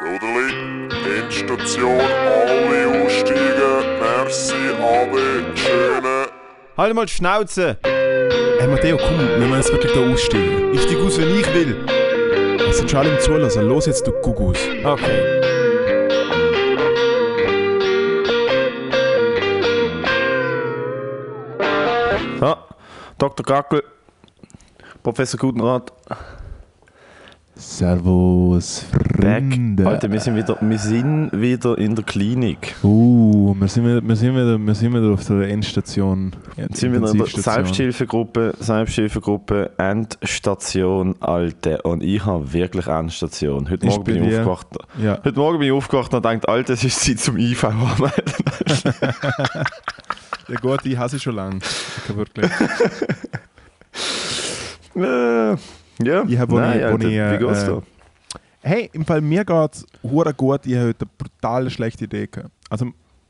Soderli, Endstation, alle aussteigen. Merci, Ade, schöne. Halt mal die Schnauze! Hey Matteo, komm, wir müssen jetzt wirklich da aussteigen. Ich steig aus, wenn ich will. Es sind schon alle im Zulassen. Los jetzt, du Gugus. Okay. So, Dr. Gackel, Professor Gutenrat, Servus. Freunde. Alter, wir sind, wieder, wir sind wieder in der Klinik. Uh, wir sind, wieder, wir, sind wieder, wir sind wieder auf der Endstation. Jetzt sind wir in der. Selbsthilfegruppe, Selbsthilfegruppe, Endstation, Alte. Und ich habe wirklich Endstation. Heute Ich Morgen bin ich aufgewacht. Ja. Heute Morgen bin ich aufgewacht und dachte, Alter, es ist Zeit zum IV anmelden. ja gut, die hasse ich schon lange. Ich wirklich. äh, ja, Ich hab, wo Nein, ich- wo Alter, ich, äh, wie geht's äh? Hey, im Fall mir geht's hure gut. Ich habe heute eine brutal schlechte Idee gehabt. Also,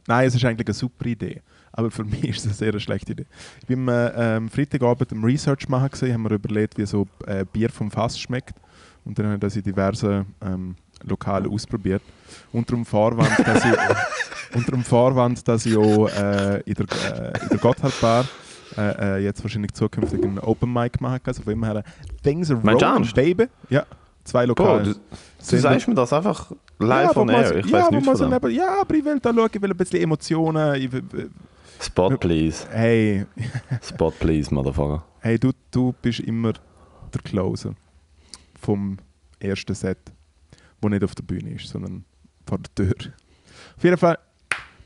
nein, es ist eigentlich eine super Idee. Aber für mich ist es eine sehr schlechte Idee. Ich bin äh, ähm, Freitagabend im Research machen gesehen, haben mir überlegt, wie so äh, Bier vom Fass schmeckt. Und dann habe ich das in diversen ähm, Lokalen ausprobiert. Unter dem Vorwand, dass ich, unter dem Vorwand, dass ich auch äh, in der, äh, in der Gotthardbar äh, äh, jetzt wahrscheinlich zukünftig einen Open Mic machen kann. Also von dem her, Things are rolling, baby. Ja, zwei Lokale. du, du sagst mir das einfach live aber on air. Ich ja, weiß nichts so neben- Ja, aber ich will da schauen, ich will ein bisschen Emotionen. Ich, Spot, please. hey, Spot, please, Motherfucker. hey du, du bist immer der Closer vom ersten Set, wo nicht auf der Bühne ist, sondern vor der Tür. Auf jeden Fall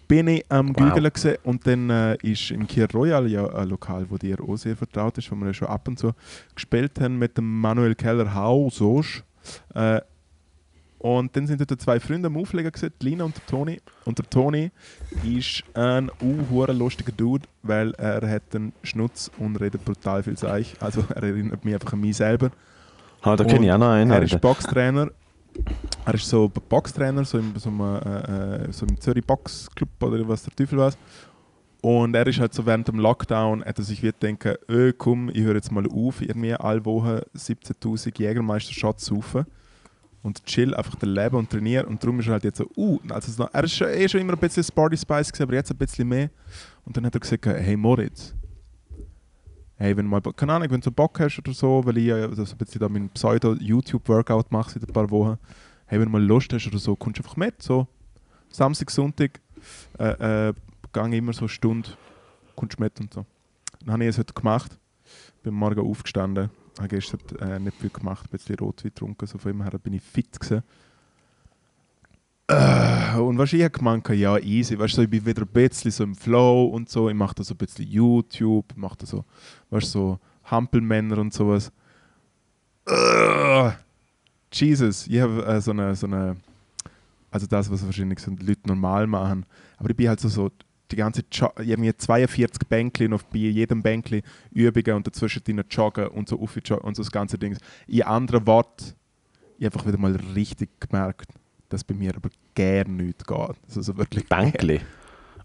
bin ich am Wow. Gügeln und dann äh, ist im Kier Royal ja ein Lokal, wo dir auch sehr vertraut ist, wo wir ja schon ab und zu gespielt haben mit dem Manuel Keller Hausos. Äh, und dann sind dort zwei Freunde am Auflegen, gewesen, Lina und der Toni. Und der Toni ist ein uh, lustiger Dude, weil er hat einen Schnutz und redet brutal viel Seich. Also er erinnert mich einfach an mich selber. Ah, da kenne ich auch noch einen. Er ist. Boxtrainer. Er ist so Boxtrainer, so im, so im, äh, äh, so im Zürich Boxclub oder was der Teufel was. Und er ist halt so während dem Lockdown, hat er sich wieder denken, öh, komm, ich höre jetzt mal auf, irgendwie alle Woche 17'000 Jägermeister-Shots saufen und chill einfach das Leben und trainiere. Und darum ist er halt jetzt so, uh, also er ist eh schon immer ein bisschen Sporty Spice gewesen, aber jetzt ein bisschen mehr. Und dann hat er gesagt, hey Moritz, hey, wenn mal, keine Ahnung, wenn du Bock hast oder so, weil ich ja so ein bisschen da meinen Pseudo-YouTube-Workout mache seit ein paar Wochen, hey, wenn du mal Lust hast oder so, kommst du einfach mit, so Samstag, Sonntag, äh, äh, gehe immer so eine Stunde, kommst du mit und so. Dann habe ich es heute gemacht, bin morgen aufgestanden, habe gestern äh, nicht viel gemacht, ein bisschen Rotwein getrunken, so von dem her bin ich fit gewesen. Äh, und was ich habe gemeint, ja easy, weißt du, ich bin wieder ein bisschen so im Flow und so, ich mache da so ein bisschen YouTube, ich mache da so, weißt du, so Hampelmänner und sowas. Äh, Jesus, ich habe äh, so eine, so eine, also das, was wahrscheinlich so Leute normal machen, aber ich bin halt so, so die ganze, Jo- ich habe mir 42 Bänkchen und bei jedem Bänkchen Übungen und dazwischen drin joggen und so aufjoggen und so das ganze Ding. In anderen Worten, ich einfach wieder mal richtig gemerkt, dass bei mir aber gar nichts geht. Also so wirklich Bänkli.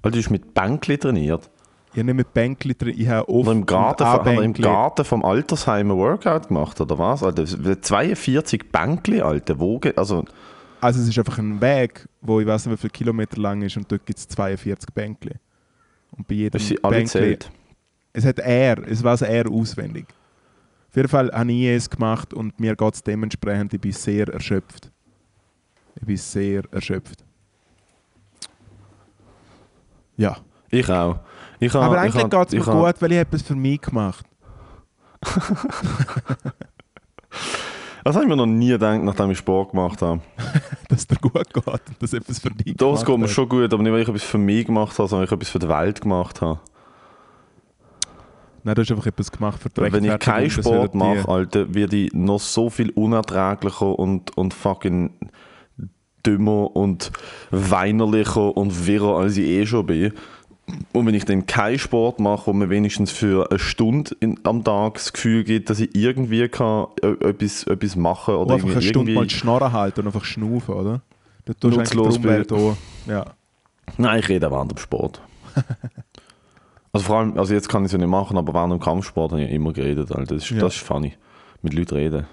Alter, du hast mit Bänkli trainiert. Ich habe nicht mit Bänkchen drin, ich habe oft Oder im Garten, haben wir im. Garten vom Altersheim ein Workout gemacht, oder was? Alter, 42 Bänkli, Alter, Woge, also... Also es ist einfach ein Weg, wo ich weiß nicht, wie viele Kilometer lang ist und dort gibt es 42 Bänkli. Und bei jedem sie alle Bänkli-? Es hat er, es weiß er auswendig. Auf jeden Fall habe ich es gemacht und mir geht es dementsprechend, ich bin sehr erschöpft. Ich bin sehr erschöpft. Ja. Ich auch. Ich habe, Aber ich eigentlich geht es mir habe- gut, weil ich etwas für mich gemacht Das habe ich mir noch nie gedacht, nachdem ich Sport gemacht habe. dass es dir gut geht und dass etwas für dich Das geht mir schon gut, aber nicht, weil ich etwas für mich gemacht habe, sondern weil ich etwas für die Welt gemacht habe. Nein, du hast einfach etwas gemacht für die Weil wenn ich keinen Sport mache, Alter, werde ich noch so viel unerträglicher und, und fucking dümmer und weinerlicher und wirrer, als ich eh schon bin. Und wenn ich dann keinen Sport mache und mir wenigstens für eine Stunde in, am Tag das Gefühl gibt, dass ich irgendwie kann, äh, etwas, etwas machen Oder oder einfach eine Stunde mal die Schnorren halten und einfach schnaufen, oder? Da tust du eigentlich Nutzlos Umwelt auch. Ja. Nein, ich rede auch während dem Sport. also vor allem, also jetzt kann ich es ja nicht machen, aber während dem Kampfsport habe ich immer geredet. Alter. Das, ist, Ja. das ist funny. Mit Leuten reden.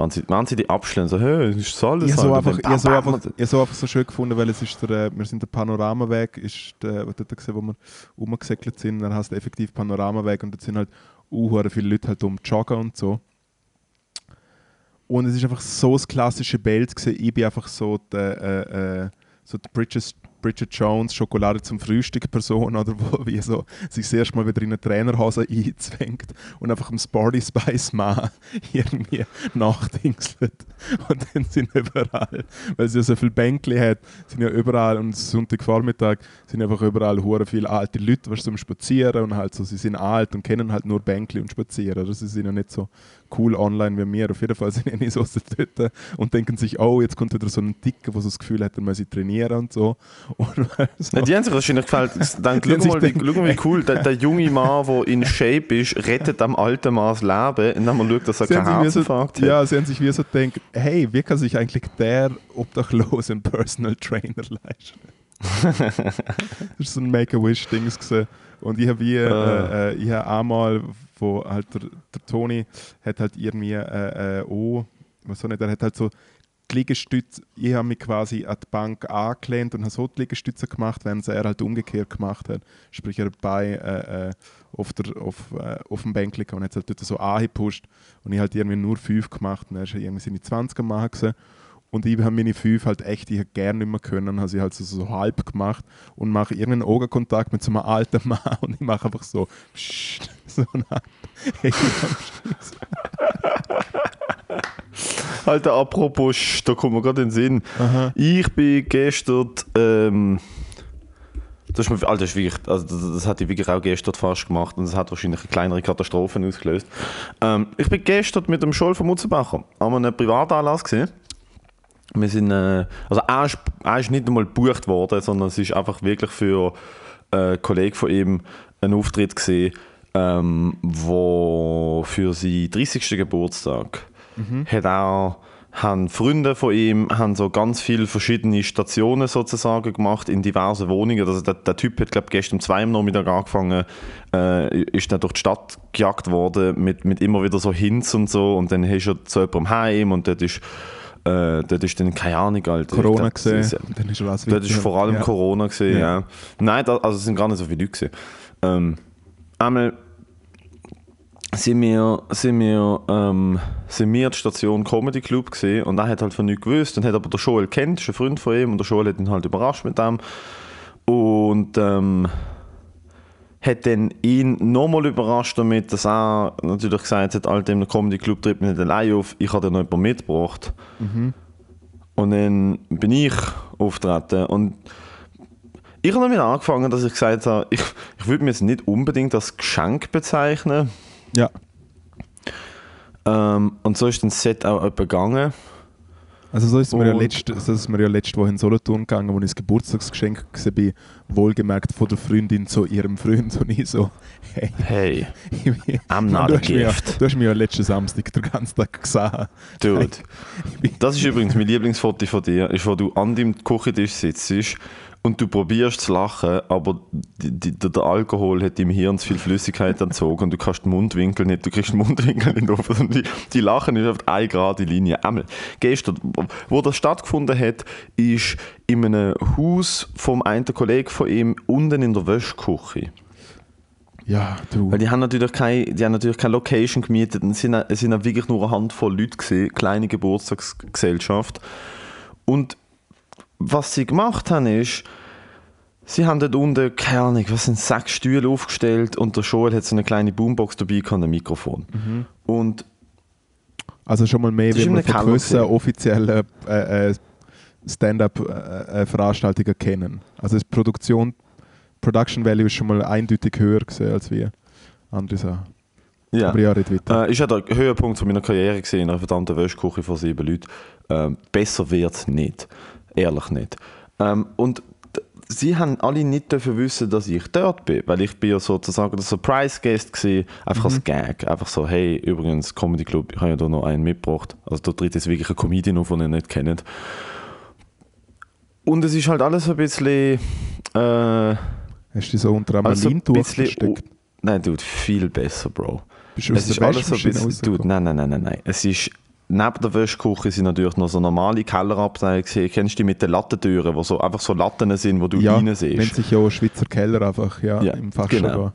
Wenn sie, wenn sie die abschließen, so, hey, ist das alles? Ich habe so, einfach, ich hab so, bam, bam, einfach, ich so einfach so schön gefunden, weil es ist der, äh, wir sind der Panoramaweg, ist der, was dort gesehen, wo wir rumgesegelt sind, dann hast du effektiv Panoramaweg und dort sind halt uh, viele Leute halt um joggen und so. Und es ist einfach so das klassische Bild gewesen. Ich bin einfach so der, äh, äh, so die Bridges, Bridget Jones Schokolade zum Frühstück Person oder wo wie so sich das erste Mal wieder in eine Trainerhose einzwängt und einfach im Sporty Spice Mann irgendwie nachdingselt. Und dann sind überall, weil sie ja so viele Bänkli hat, sind ja überall und Sonntagvormittag sind einfach überall hure viele alte Leute, was zum Spazieren und halt so, sie sind alt und kennen halt nur Bänkli und Spazieren. Also sie sind ja nicht so cool online wie wir. Auf jeden Fall sind die so dort und denken sich, oh, jetzt kommt wieder so ein Dicker, der so das Gefühl hat, er muss trainieren und so. Und so. Ja, die haben sich wahrscheinlich gefällt. Dann, schau, mal, wie, schau mal, wie cool. Der, der junge Mann, der in Shape ist, rettet am alten Mann das Leben, indem man schaut, dass er Sie keinen Herzinfarkt so, hat. ja, sie haben sich wie so gedacht, hey, wie kann sich eigentlich der Obdachlose Personal Trainer leisten? das ist so ein Make-A-Wish-Ding. Und ich habe wie, äh, äh, ich habe einmal, wo halt der, der Toni hat halt irgendwie, äh, äh, oh, was soll nicht, er hat halt so die Liegestütze, ich habe mich quasi an die Bank angelehnt und habe so die Liegestütze gemacht, während er halt umgekehrt gemacht hat. Sprich, er bei äh, äh, auf, der, auf, äh, auf dem liegen und hat halt dort so angepusht und ich halt irgendwie nur fünf gemacht und er ist irgendwie seine 20er machen gewesen. Und ich habe meine fünf halt echt, ich hätte gerne nicht mehr können, habe sie halt so, so halb gemacht und mache irgendeinen Augenkontakt mit so einem alten Mann und ich mache einfach so, pssst, so. Hey, Alter, apropos, da kommt mir gerade in den Sinn. Aha. Ich bin gestern, ähm, das ist mir, Alter, das ist wirklich, also das, das hatte ich wirklich auch gestern fast gemacht und das hat wahrscheinlich eine kleinere Katastrophe ausgelöst. Ähm, ich bin gestern mit dem Scholl von Mutzenbacher an einem Privatanlass gesehen. Wir sind, äh, also er ist, er ist nicht einmal gebucht worden, sondern es ist einfach wirklich für äh, einen Kollegen von ihm ein Auftritt gesehen, ähm, wo für seinen 30. Geburtstag hat er haben Freunde von ihm haben so ganz viele verschiedene Stationen sozusagen gemacht in diversen Wohnungen. Also der, der Typ hat glaube gestern um zwei am Nachmittag angefangen, äh, ist dann durch die Stadt gejagt worden mit, mit immer wieder so Hints und so und dann ist er zu jemandem heim und dort ist, äh, dort ist dann keine Ahnung Alter. Ich Corona glaub, das ist- gesehen. Und dann ist Dort ist vor allem ja. Corona gesehen, Ja. ja. Nein, da, also es sind gar nicht so viele Leute gesehen. Ähm, einmal sind wir, sind wir, ähm, sind wir die Station Comedy Club gesehen und er hat halt von nichts gewusst. Dann hat aber der Joel kennt, ist ein Freund von ihm und der Joel hat ihn halt überrascht mit dem. Und ähm, hat dann ihn nochmal überrascht damit, dass er natürlich gesagt hat, Alter, im Comedy Club tritt mich nicht allein auf, ich habe dir noch jemanden mitgebracht. Und dann bin ich auftreten und ich habe damit angefangen, dass ich gesagt habe, ich, ich würde mir jetzt nicht unbedingt als Geschenk bezeichnen. Ja. Ähm, und so ist das Set auch gegangen. Also so ist mir ja letzte, so ist mir ja letzte Woche in Solothurn gegangen, wo ich das Geburtstagsgeschenk gesehen bin, wohlgemerkt von der Freundin zu ihrem Freund und ich so, hey, Hey, I'm du, not a hast mich ja, gift. du hast mich ja letzten Samstag den ganzen Tag gesehen. Dude. Das ist übrigens mein Lieblingsfoto von dir, ist, wo du an deinem Küchentisch sitzt und du probierst zu lachen, aber die, die, der, Alkohol hat deinem Hirn zu viel Flüssigkeit entzogen und du kannst den Mundwinkel nicht, du kriegst den Mundwinkel nicht auf. Und die, die Lachen ist auf eine gerade Linie. Einmal, gestern, wo- das stattgefunden hat, ist in einem Haus vom einen Kollegen von ihm unten in der Wäschküche. Ja, du. Weil die haben natürlich keine, die haben natürlich keine Location gemietet. und Es sind, es sind wirklich nur eine Handvoll Leute gesehen, kleine Geburtstagsgesellschaft. Und was sie gemacht haben ist, sie haben dort unten, keine Ahnung, was sind sechs Stühle aufgestellt und der Joel hat so eine kleine Boombox dabei und ein Mikrofon. Und Also schon mal mehr, wie einem von gewissen offiziellen äh, äh, Stand-up-Veranstaltungen kennen. Also das Produktion, Production Value ist schon mal eindeutig höher gesehen als wir andere Sachen. ja. Aber ja, weiter. Äh, ist ja der Höhepunkt von meiner Karriere gesehen, in einer verdammten Wäschküche von sieben Leuten. Ähm, besser wird es nicht. Ehrlich nicht. Ähm, und sie haben alle nicht dürfen wissen, dass ich dort bin, weil ich bin ja sozusagen der Surprise-Guest gewesen, einfach als Gag. Einfach so, hey, übrigens, Comedy Club, ich habe ja da noch einen mitgebracht. Also da tritt jetzt wirklich ein Comedian auf, den ihr nicht kennt. Und es ist halt alles ein bisschen... Äh, Hast du so unter einem also ein bisschen... versteckt? Nein, dude, viel besser, Bro. Bist du Es ist alles so ein bisschen. Dude, nein, nein, nein, nein, nein. Es ist neben der Wäschküche sind natürlich noch so normale Kellerabteile gesehen. Kennst du die mit den Lattentüren, wo so einfach so Latten sind, wo du ja, rein nennt siehst? sich ja Schweizer Keller einfach, ja, Ja, im Fachjargon. genau.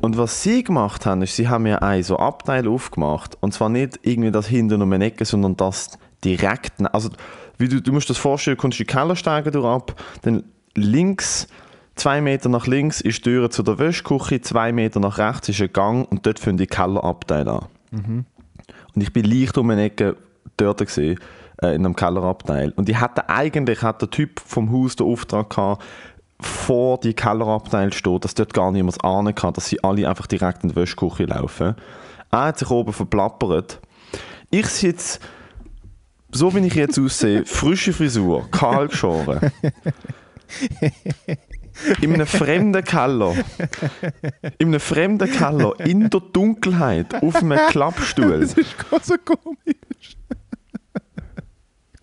Und was sie gemacht haben, ist, sie haben mir ein so Abteil aufgemacht. Und zwar nicht irgendwie das hinten um eine Ecke, sondern das direkt. ne- Also, wie du, du musst dir das vorstellen, du kommst die Kellersteige durch ab, dann links, zwei Meter nach links ist die Tür zu der Wäschküche, zwei Meter nach rechts ist ein Gang und dort fängt die Kellerabteil an. Und ich bin leicht um eine Ecke dort gesehen, äh, in einem Kellerabteil. Und die hatte eigentlich hat der Typ vom Haus den Auftrag gehabt, vor die Kellerabteil steht, dass dort gar niemand ahnen kann, dass sie alle einfach direkt in die Wäschküche laufen. Er hat sich oben verplappert. Ich sitze, so wie ich jetzt aussehe, frische Frisur, kahl geschoren. In einem fremden Keller. In einem fremden Keller, in der Dunkelheit, auf einem Klappstuhl. Das ist ganz so komisch.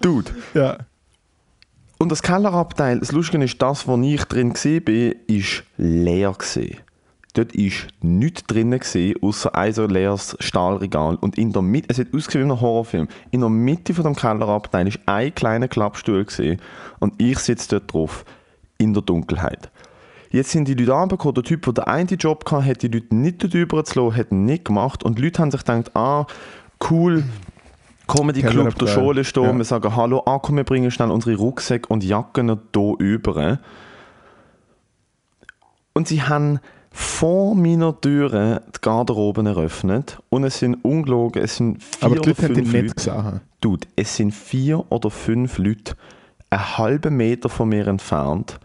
Dude. Ja. Und das Kellerabteil, das Lustige ist, das, wo ich drin war, ist leer. Gewesen. Dort war nichts drin, außer ein so leeres Stahlregal. Und in der Mitte, es hat ausgesehen wie ein Horrorfilm, in der Mitte von dem Kellerabteil war ein kleiner Klappstuhl. Gewesen, und ich sitze dort drauf, in der Dunkelheit. Jetzt sind die Leute angekommen, der Typ, der den einen Job hatte, hat die Leute nicht dort rüber zu lassen, hat ihn nicht gemacht. Und die Leute haben sich gedacht, ah, cool, Comedy Club, der. Schule da, Ja. wir sagen Hallo, ah, komm, wir bringen schnell unsere Rucksäcke und Jacken hier über. Und sie haben vor meiner Tür die Garderoben eröffnet und es sind ungelogen, es sind vier Aber die oder Leute haben fünf nicht Leute. gesehen. Dude, es sind vier oder fünf Leute einen halben Meter von mir entfernt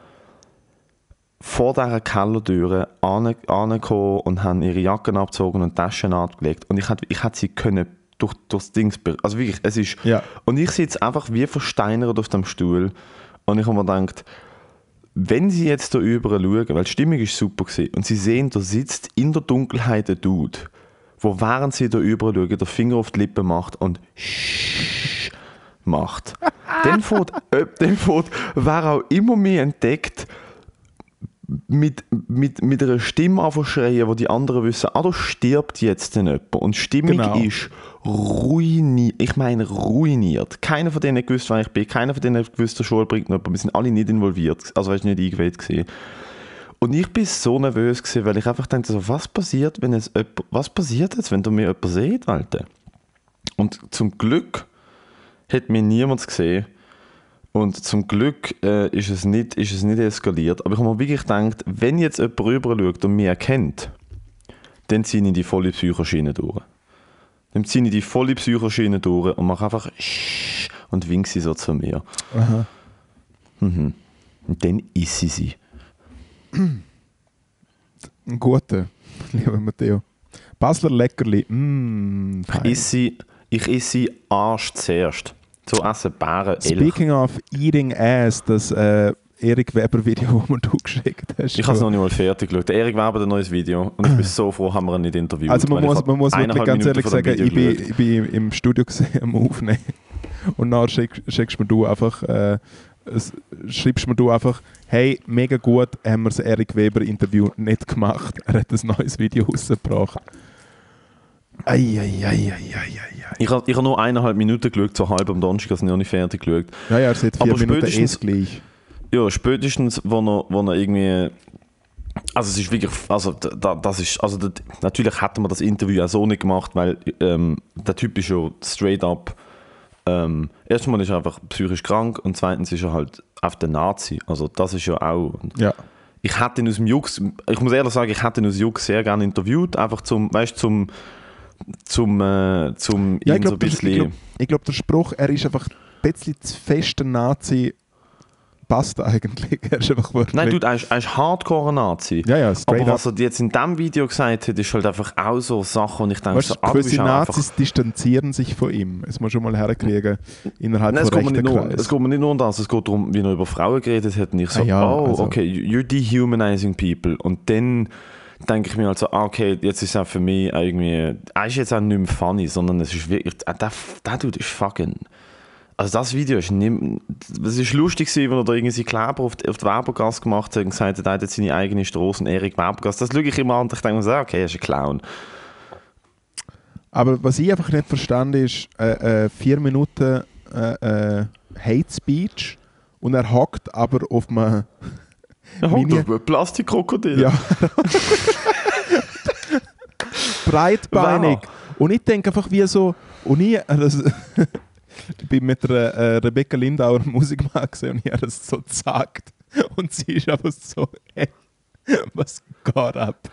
vor dieser Kellertüre ane- angekommen und haben ihre Jacken abgezogen und Taschen abgelegt. Und ich hätte ich sie können durch, durchs Dings... ber- Also wirklich, es ist... Ja. Und ich sitze einfach wie versteinert auf dem Stuhl und ich habe mir gedacht, wenn sie jetzt da über schauen, weil die Stimmung ist super gewesen, und sie sehen, da sitzt in der Dunkelheit ein Dude, wo während sie da über schauen, den Finger auf die Lippe macht und macht. dann fährt, äh, dann fährt, wer auch immer mich entdeckt, mit, mit, mit einer Stimme schreien, wo die anderen wissen, ah, da stirbt jetzt denn jemand. Und die Stimmung Genau. ist ruiniert. Ich meine ruiniert. Keiner von denen gewusst, wer ich bin. Keiner von denen gewusst, der Schule bringt noch jemanden. Wir sind alle nicht involviert. Also weißt du, nicht eingeweiht gewesen. Und ich bin so nervös gewesen, weil ich einfach dachte, so, was passiert, wenn es jemand, was passiert jetzt, wenn du mir jemanden seht, Alter? Und zum Glück hat mir niemand gesehen. Und zum Glück äh, ist, es nicht, ist es nicht eskaliert. Aber ich habe mir wirklich gedacht, wenn jetzt jemand rüber schaut und mich erkennt, dann ziehe ich die volle Psychoschiene durch. Dann ziehe ich die volle Psychoschiene durch und mache einfach und wink sie so zu mir. Aha. Mhm. Und dann ist sie sie. Ein guter, lieber Matteo. Basler Leckerli. Mm. Ich sie, ich esse sie Arsch zuerst. So essen Bären Elch. Speaking of eating ass, das äh, Erik Weber-Video, das du geschickt hast. Ich habe es noch nicht mal fertig geschaut. Der Erik Weber hat ein neues Video und ich bin so froh, haben wir ihn nicht interviewt. Also man muss, man muss wirklich ganz Minuten ehrlich sagen, Video ich bin, ich bin im Studio gesehen am Aufnehmen und dann schick, schickst mir du einfach, äh, es, schreibst mir du einfach, hey, mega gut, haben wir das Erik Weber Interview nicht gemacht. Er hat ein neues Video rausgebracht. Eieieiei. Ich habe ich hab nur eineinhalb Minuten geschaut, so halb am Donnerstag, also noch nicht fertig geschaut. Ja, ja, er seit vier Aber Minuten das gleich. Ja, spätestens, wo er, wo er irgendwie. Also es ist wirklich, also da, das ist, also das, natürlich hätte man das Interview auch so nicht gemacht, weil ähm, der Typ ist ja straight up, ähm, erstmal ist er einfach psychisch krank und zweitens ist er halt auf der Nazi, also das ist ja auch, Ja. ich hätte ihn aus dem Jux, ich muss ehrlich sagen, ich hätte ihn aus Jux sehr gerne interviewt, einfach zum, weißt zum, zum, äh, zum Ja, ihn ich so glaube, ein bisschen, ich glaub, der Spruch, er ist einfach ein bisschen zu fest ein Nazi, passt eigentlich. Er ist einfach wirklich. Nein, du, er ist, er ist Hardcore-Nazi. Ja, ja, straight Aber was er jetzt in diesem Video gesagt hat, ist halt einfach auch so Sachen, und ich denke, Weißt so, ah, gewisse auch einfach... Nazis distanzieren sich von ihm. Das muss man schon mal herkriegen innerhalb Nein, es von geht, rechten nur, es geht mir nicht nur um das, es geht darum, wie er über Frauen geredet hat. Und ich so, Ah ja, oh, also- okay, you're dehumanizing people. Und dann denke ich mir halt so, ah, okay, jetzt ist auch für mich irgendwie, er ist jetzt auch nicht mehr funny, sondern es ist wirklich, ah, der, der Dude ist fucking... Also das Video ist nicht, es ist lustig gewesen, wenn er da irgendwie Kleber auf die, auf die Webergasse gemacht hat und gesagt hat, er hat jetzt seine eigene Straße, Erik Webergasse. Das schaue ich immer an und ich denke mir so, okay, er ist ein Clown. Aber was ich einfach nicht verstanden ist, äh, äh, vier Minuten äh, äh, Hate Speech und er hockt aber auf einem Meine- Plastikkrokodil. ja, breitbeinig. Wow. Und ich denke einfach wie so, und ich, das, ich bin mit der äh, Rebecca Lindauer Musik gesehen und ich habe das so gesagt. Und sie ist einfach so, hey, was geht ab?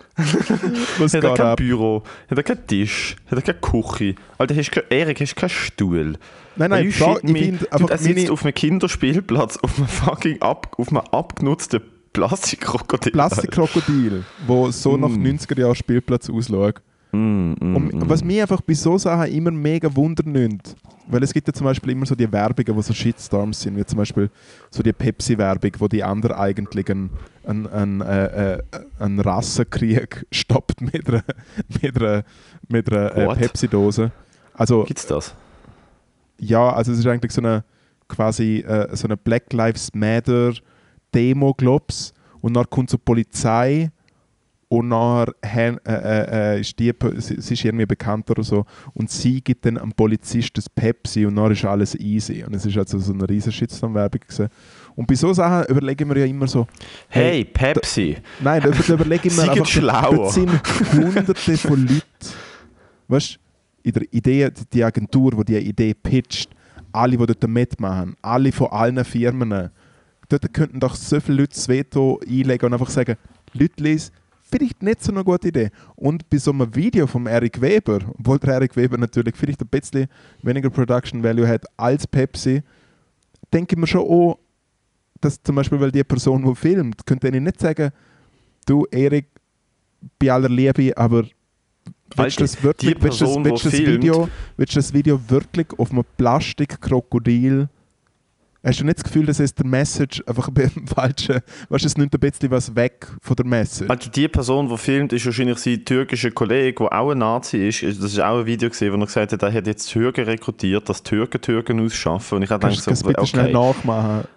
Was Hat er geht kein ab? Büro, hat er keinen Tisch, hat er keine Küche. Alter, hast du kein, Erik, hast du keinen Stuhl. Nein, nein, ich me. finde er sitzt meine- auf einem Kinderspielplatz auf einem fucking ab, auf einem abgenutzten Plastikkrokodil. Plastikkrokodil, wo so nach Mm. 90er Jahren Spielplatz ausschaut. Mm, mm, Und mm. was mich einfach bei so Sachen immer mega wundern nimmt, weil es gibt ja zum Beispiel immer so die Werbungen, wo so Shitstorms sind, wie zum Beispiel so die Pepsi-Werbung, wo die andere eigentlich einen, einen, einen, äh, äh, einen Rassenkrieg stoppt mit einer, mit einer, mit einer äh? Pepsi-Dose. Also Gibt's das? ja, also es ist eigentlich so eine quasi äh, so eine Black Lives Matter Demo, glaub's. Und dann kommt die Polizei und nachher äh, äh, äh, ist die, sie, ist irgendwie bekannter oder so und sie gibt dann am Polizist das Pepsi und dann ist alles easy. Und es ist also so eine riesen Shitstorm-Werbung. Und bei so Sachen überlege ich mir ja immer so, Hey, Pepsi. Nein, da, da überlege ich mir Seid einfach, schlauer. dort sind hunderte von Leuten, weißt in der Idee, die Agentur, die diese Idee pitcht, alle, die dort mitmachen, alle von allen Firmen, dort könnten doch so viele Leute das Veto einlegen und einfach sagen, Leute, vielleicht nicht so eine gute Idee. Und bei so einem Video von Eric Weber, obwohl der Eric Weber natürlich vielleicht ein bisschen weniger Production Value hat als Pepsi, denke ich mir schon auch, dass zum Beispiel, weil die Person, die filmt, könnte ich nicht sagen, du Erik, bei aller Liebe, aber willst du das wirklich, die willst das, Person, willst das Video, willst das Video wirklich auf einem Plastikkrokodil Hast du nicht das Gefühl, dass es der Message einfach beim falschen, weißt du, es nimmt ein bisschen was weg von der Message? Also die Person, die filmt, ist wahrscheinlich sein türkischer Kollege, der auch ein Nazi ist. Das ist auch ein Video gesehen, wo er gesagt hat, er hat jetzt Türken rekrutiert, dass Türken Türken ausschaffen. Und ich habe gedacht, das bitte so, schnell okay. nachmachen?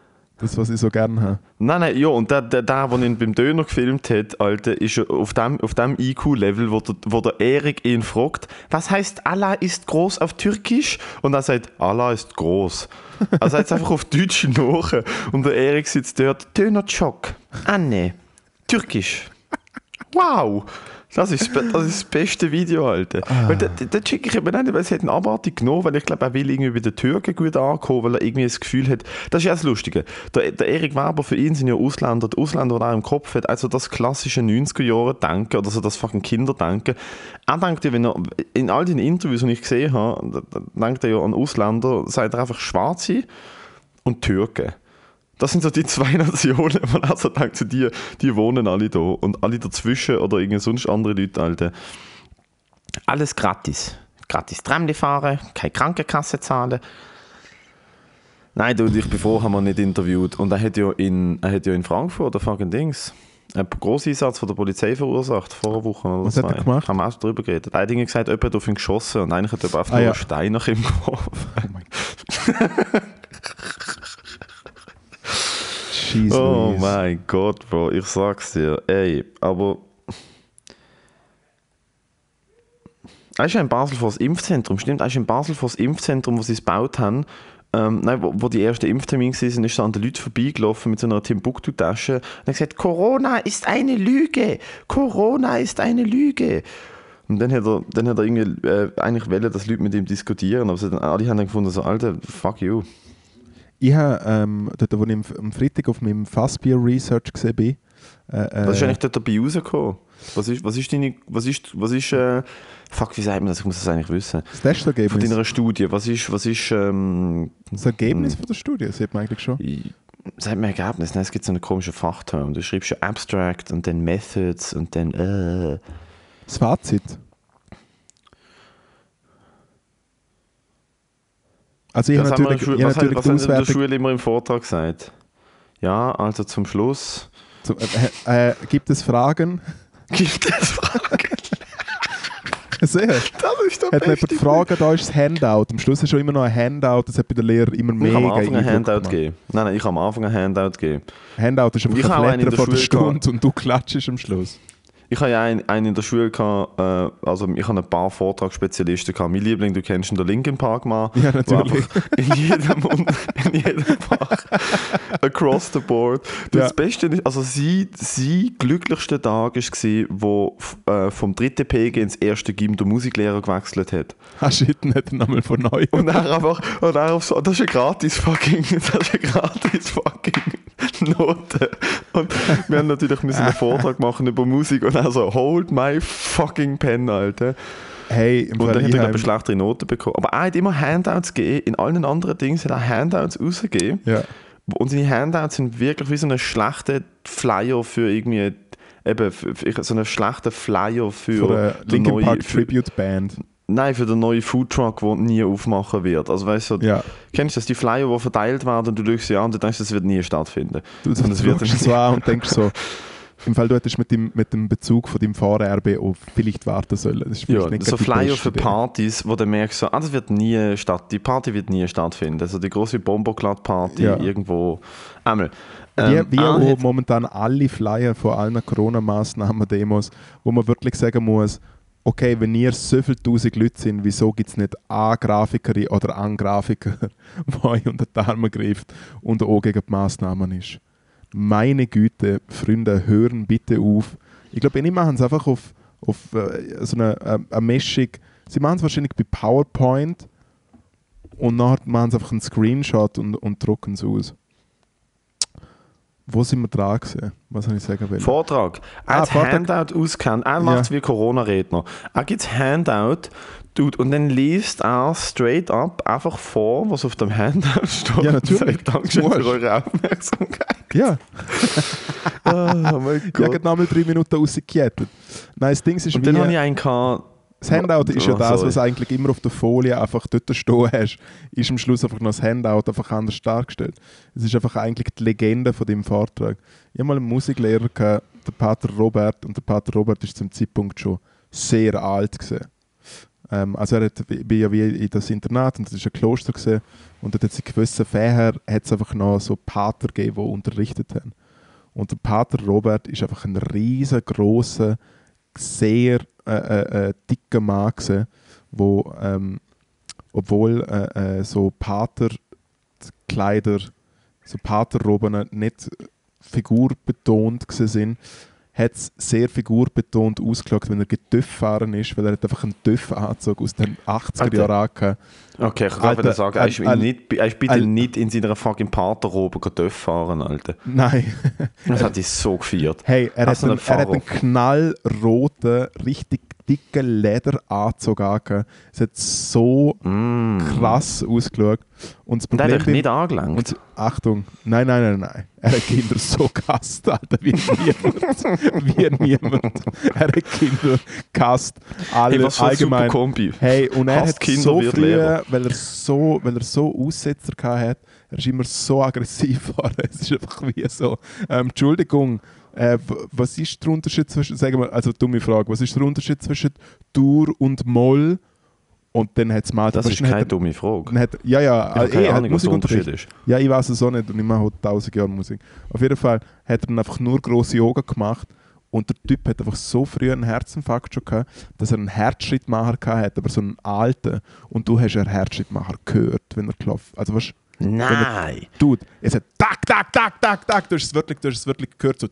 Das, was ich so gerne habe. Nein, nein, ja, und der, der, der, der ihn beim Döner gefilmt hat, Alter, ist auf dem, auf dem IQ-Level, wo der, wo der Erik ihn fragt, was heißt Allah ist groß auf Türkisch? Und er sagt, Allah ist groß. Sagt es einfach auf Deutsch nach. Und der Erik sitzt dort, Döner Chock, Anne, Türkisch. Wow! Das ist, das ist das beste Video, Alter. Weil da, da, da schicke ich eben nicht, weil es hat eine Abartig genommen, weil ich glaube, er will irgendwie bei den Türken gut ankommen, weil er irgendwie das Gefühl hat, das ist ja das Lustige. Der, der Erik Weber, für ihn sind ja Ausländer, die Ausländer, die er im Kopf hat, also das klassische 90er-Jahre-Denken oder so das fucking Kinderdenken. Er denkt ja, wenn er, in all den Interviews, die ich gesehen habe, denkt er ja an Ausländer, sagt er einfach Schwarze und Türken. Das sind so die zwei Nationen, man also denkt, so die, die wohnen alle da und alle dazwischen oder irgendwie sonst andere Leute, Alter. Alles gratis. Gratis Tramli fahren, keine Krankenkasse zahlen. Nein, du, ich bevor haben wir nicht interviewt und er hat ja in, er hat ja in Frankfurt, der fucking Dings, einen Grosseinsatz von der Polizei verursacht, vor einer Woche oder Was hat zwei. er gemacht? Haben wir auch drüber geredet. Er hat irgendwie gesagt, jemand hat auf ihn geschossen und eigentlich hat jemand einfach Ah, nur ja. einen Stein nach ihm geworfen. Oh mein Gott. Jeez Oh Louise. mein Gott, Bro, ich sag's dir. Ey, aber. Er ist ja in Basel vor das Impfzentrum, stimmt? Er ist in Basel vor das Impfzentrum, wo sie es gebaut haben. Ähm, nein, wo, wo die ersten Impftermine waren, ist an den Leuten vorbeigelaufen mit so einer Timbuktu-Tasche und hat gesagt: Corona ist eine Lüge! Corona ist eine Lüge! Und dann hat er, dann hat er irgendwie, äh, eigentlich wollen, dass Leute mit ihm diskutieren, aber sie, dann- alle haben dann gefunden, so, Alter, fuck you. Ich habe, ähm, dort, wo ich am- Freitag auf meinem Fassbier Research gesehen bin, äh, Was ist äh, eigentlich dort dabei rausgekommen? Was ist, was ist deine, was ist, was ist, äh, fuck, wie sagt man das? Ich muss das eigentlich wissen. das Von Testergebnis. deiner Studie, was ist, was ist, ähm, Das Ergebnis von der Studie, sieht man eigentlich schon. sagt mir Ergebnis? Nein, es gibt so einen komischen Fachterm. Du schreibst ja Abstract und dann Methods und dann, äh. Das Fazit. Also ich Das habe natürlich, der ich was, haben- natürlich was die haben der Auswertung... Schule immer im Vortrag gesagt? Ja, also zum Schluss. Zum, äh, äh, gibt es Fragen? Gibt es Fragen? Sehr. Das ist der Hat mir jemand Fragen, da ist das Handout. Am Schluss ist schon immer noch ein Handout, das hat bei den Lehrern immer Ich mega habe am Anfang ein Handout gemacht. gegeben. Nein, nein, ich habe am Anfang ein Handout gegeben. Handout ist Ich einfach habe ein der vor der Stunde und du klatschst am Schluss. Ich habe ja einen, einen in der Schule gehabt, äh, also ich habe ein paar Vortragsspezialisten gehabt. Mein Liebling, du kennst ihn, der Linkin Park Mann. Ja, natürlich. In jedem, in jedem Fach, across the board. Du, Ja. Das Beste ist, also sie, sie glücklichste Tag war, wo äh, vom dritten PG ins erste Gym der Musiklehrer gewechselt hat. Ah shit, nicht nochmal von neu. Und er einfach, und er auf so, das ist ein gratis fucking, das ist ein gratis fucking Note. Und wir haben natürlich müssen einen Vortrag machen über Musik und er so, hold my fucking pen, Alter. Hey, im Und Fall, dann hat ich er, glaube ich, schlechtere Noten bekommen. Aber er hat immer Handouts gegeben, in allen anderen Dingen hat er Handouts rausgegeben. Ja. Und seine Handouts sind wirklich wie so ein schlechter Flyer für irgendwie, eben, so einen schlechten Flyer für, Für den Linkin neuen- Park Tribute Band. Nein, für den neuen Foodtruck, der nie aufmachen wird. Also weißt du, Ja. kennst du das, die Flyer, die verteilt werden und du schaust sie an und du denkst, das wird nie stattfinden. Du, Und du es wird so an und denkst so, im Fall du hättest mit dem, mit dem Bezug von deinem Fahrerbe auf vielleicht warten sollen. Das ist Ja, so Flyer für. Partys, wo du merkst, so, ah, das wird nie statt, die Party wird nie stattfinden. Also die große Bomberglatt-Party Ja. irgendwo. Einmal. Ähm, wie ah, auch momentan alle Flyer von allen Corona-Massnahmen, Demos, wo man wirklich sagen muss, okay, wenn ihr so viele tausend Leute sind, wieso gibt es nicht eine Grafikerin oder einen Grafiker, der euch unter die Arme greift und auch gegen die Massnahmen ist? Meine Güte, Freunde, hören bitte auf. Ich glaube, die machen es einfach auf, auf äh, so eine, äh, eine Mischung. Sie machen es wahrscheinlich bei PowerPoint und nachher machen sie einfach einen Screenshot und, und drucken es aus. Wo sind wir dran gewesen? Was soll ich sagen? wollen? Vortrag. Er Ah, Vortrag. Handout auskennt. Er macht es Ja. wie Corona-Redner. Er gibt Handout tut, und dann liest er straight up einfach vor, was auf dem Handout steht. Ja, natürlich. Sagt, Dankeschön für eure Aufmerksamkeit. Ja, Oh mein ich Gott. habe nochmal drei Minuten rausgekettet. Nein, das Ding ist, und dann habe wie, ich einen gehabt, das Handout ist ja Oh, das, was eigentlich immer auf der Folie einfach dort stehen hast, ist am Schluss einfach noch das Handout einfach anders dargestellt. Es ist einfach eigentlich die Legende von dem Vortrag. Ich habe mal einen Musiklehrer, gehabt, der Pater Robert, und der Pater Robert ist zum Zeitpunkt schon sehr alt gewesen. Ähm, also er hat, bin ja wie in das Internat und das ist ein Kloster gewesen, und dort hat es in gewissen Fächern hat es einfach noch so Pater gegeben, die unterrichtet haben. Und der Pater Robert ist einfach ein riesengroßer, sehr äh, äh, äh, dicker Mann gewesen, wo ähm, obwohl äh, äh, so Paterkleider, so Paterroben nicht figurbetont sind, hat es sehr figurbetont ausgeschaut, wenn er fahren ist, weil er hat einfach einen Töff-Anzug aus den 80er Alter. Jahren angehabt. Okay, ich kann Alter, wieder sagen, er ist, Al- nicht, er ist bitte Al- nicht in seiner fucking Paterrobe Dörf fahren, Alter. Nein. Das hat ich so gefeiert. Hey, er, hat einen, er hat einen knallroten, richtig dicken Lederanzug angehabt. Es hat so Mm. krass ausgeschaut. Und das Und der hat Problem dich nicht angelangt. Und Achtung, nein, nein, nein, nein. Er hat Kinder so gehasst, Alter, wie niemand. wie niemand. Er hat Kinder gehasst. Alle hey, was für ein super allgemein. Kombi. Hey, und er Hasst hat Kinder, so früh, weil er so, weil er so Aussetzer gehabt hat, er ist immer so aggressiv geworden. Es ist einfach wie so, ähm, Entschuldigung, äh, was ist der Unterschied zwischen, sagen wir, also dumme Frage, was ist der Unterschied zwischen Dur und Moll? Und dann hat es mal... Das ist keine hat er- dumme Frage. dann hat, ja, ja, Ich eh, keine er hat Ahnung, der Musikunterricht. Unterschied ist. Ja, ich weiß es auch nicht und ich mache heute tausend Jahre Musik. Auf jeden Fall hat er dann einfach nur grosse Yoga gemacht und der Typ hat einfach so früh einen Herzinfarkt schon gehabt, dass er einen Herzschrittmacher gehabt hat, aber so einen alten. Und du hast einen Herzschrittmacher gehört, wenn er klopft. Also weißt Nein! Dude, es hat tak, tak, tak, tak, tak, du hast es wirklich, du hast es wirklich gehört, so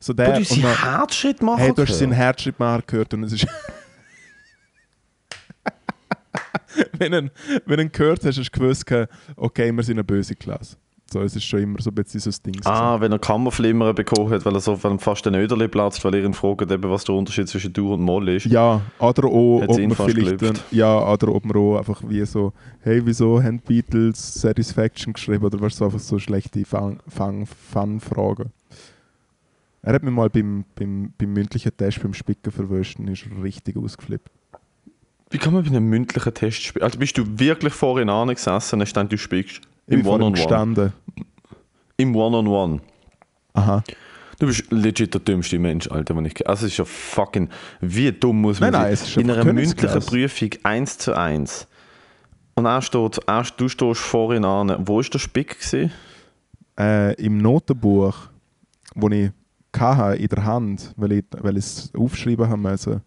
so der. Du hast seinen Herzschritt machen Hey, du hast seinen gehört? Herzschrittmacher gehört und es ist. wenn du wenn du ihn gehört hast, hast du gewusst, okay, wir sind eine böse Klasse. So, es ist schon immer so ein bisschen so ein Ding. Ah, wenn er Kammerflimmern bekommen hat, weil er so fast den Öderli platzt, weil ihr ihn fragt, eben, was der Unterschied zwischen Dur und Moll ist. Ja, oder auch, ob man vielleicht, dann, ja, oder ob man auch einfach wie so, hey, wieso haben Beatles Satisfaction geschrieben oder was so einfach so schlechte Fun- Fun- Fun-Fragen. Er hat mir mal beim, beim, beim mündlichen Test beim Spicken verwünscht und ist richtig ausgeflippt. Wie kann man bei einem mündlichen Test spielen? Also bist du wirklich vorhin angesessen und dann du spielst? Im One-on-One. gestanden. Im One-on-One. Aha. Du bist legit der dümmste Mensch, Alter, den ich. Also es ist ja fucking... Wie dumm muss man Nein, nein, sein? es ist In einfach einer mündlichen Königsklasse. Prüfung 1 zu 1. Und er steht, er, du stehst vorhin an. Wo war der Spick? Gewesen? Äh, Im Notenbuch, wo ich hatte in der Hand, weil ich, weil ich es aufschreiben haben musste,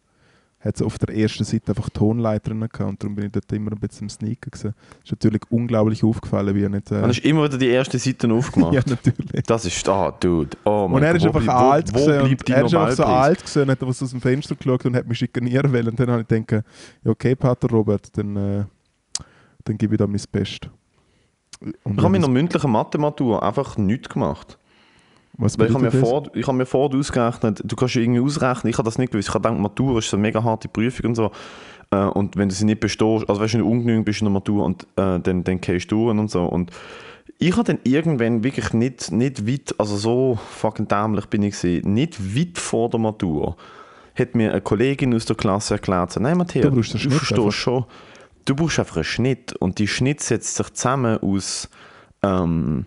hat es auf der ersten Seite einfach Tonleiter drin gehabt und darum bin ich dort immer ein bisschen am Sneaken gewesen. ist natürlich unglaublich aufgefallen, wie er nicht... Äh, Dann hast du immer wieder die erste Seite aufgemacht. ja, natürlich. Das ist, ah, Dude. Oh mein Und er ist einfach bleib- alt wo und er ist einfach so alt gewesen und hat was aus dem Fenster geschaut und hat mich schikanieren wollen. Und dann habe ich gedacht, ja okay, Pater Robert, dann, äh, dann gebe ich da mein Bestes. Und Ich habe was- einer mündlichen Mathematur einfach nichts gemacht. Was ich habe mir, vor, ich habe mir vorher ausgerechnet, du kannst ja irgendwie ausrechnen, ich habe das nicht gewusst. Ich habe gedacht, Matur ist so eine mega harte Prüfung und so. Äh, Und wenn du sie nicht bestehst, also weißt du, ungenügend bist in der Matur und äh, dann, dann gehst du und so. Und ich habe dann irgendwann wirklich nicht, nicht weit, also so fucking dämlich bin ich gewesen, nicht weit vor der Matur, hat mir eine Kollegin aus der Klasse erklärt, nein Matthias, Du du verstehst einfach. schon, du brauchst einfach einen Schnitt und die Schnitt setzt sich zusammen aus ähm,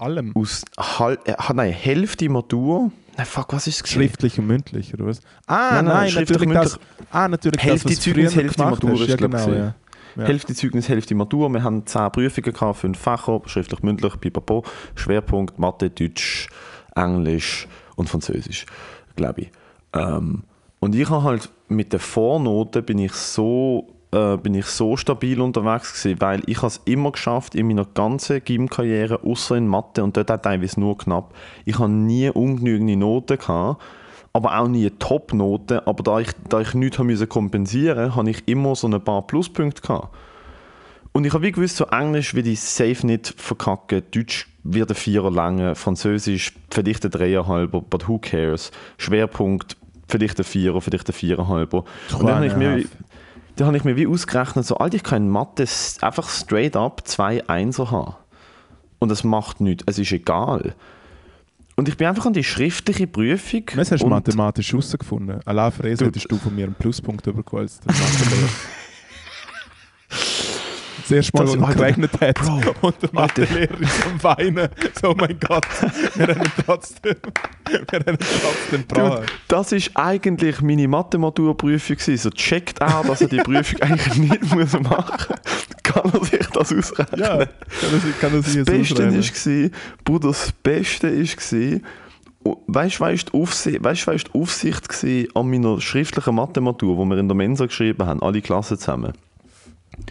Allem. aus Hal äh, nein, Hälfte Matur. Nein, fuck, was ist es? Schriftlich und mündlich, oder was? Ah, Nein, nein, nein, schriftlich natürlich das, ah, natürlich Hälfte das, was Zeugnis, Hälfte Matur ist, Ja, genau, ja. Ja. Hälfte Zeugnis, Hälfte Matur. Wir haben zehn Prüfungen gehabt, fünf Fächer, schriftlich, mündlich, pipapo. Schwerpunkt Mathe, Deutsch, Englisch und Französisch, glaube ich. Ähm, und ich habe halt mit den Vornoten bin ich so äh, bin ich so stabil unterwegs gewesen, weil ich es immer geschafft in meiner ganzen Gym-Karriere, außer in Mathe und dort auch teilweise nur knapp. Ich habe nie ungenügende Noten gehabt, aber auch nie Top-Noten. Aber da ich, da ich nichts müssen kompensieren, habe ich immer so ein paar Pluspunkte gehabt. Und ich habe wie gewusst, so Englisch will ich safe nicht verkacken, Deutsch wird ein Vierer lange, Französisch vielleicht ein Dreieinhalber, but who cares? Schwerpunkt vielleicht ein Vierer, vielleicht ein Viererhalber. Und dann habe ich mir, Dann habe ich mir wie ausgerechnet, so, Alter, ich kann Mathe einfach straight up zwei Einser haben. Und es macht nichts, es ist egal. Und ich bin einfach an die schriftliche Prüfung. Was hast du mathematisch herausgefunden? Das Du- hättest du von mir einen Pluspunkt bekommen. als der Mathelehrer. Das erste Mal, Das- als es Alter, geregnet hat Bro, und der Mathelehrer ist am Weinen. So, oh mein Gott, wir haben trotzdem, wir haben trotzdem Dude, das ist eigentlich meine Mathematurprüfung gewesen. So checkt er, dass er die Prüfung eigentlich nicht muss machen muss. Kann er sich das ausrechnen? Ja, kann er, kann er sich Das Beste ausrechnen. war, Bruder, das Beste war, weißt du, weißt, die Aufsicht, weißt, weißt, Aufsicht an meiner schriftlichen Mathematur, die wir in der Mensa geschrieben haben, alle Klassen zusammen.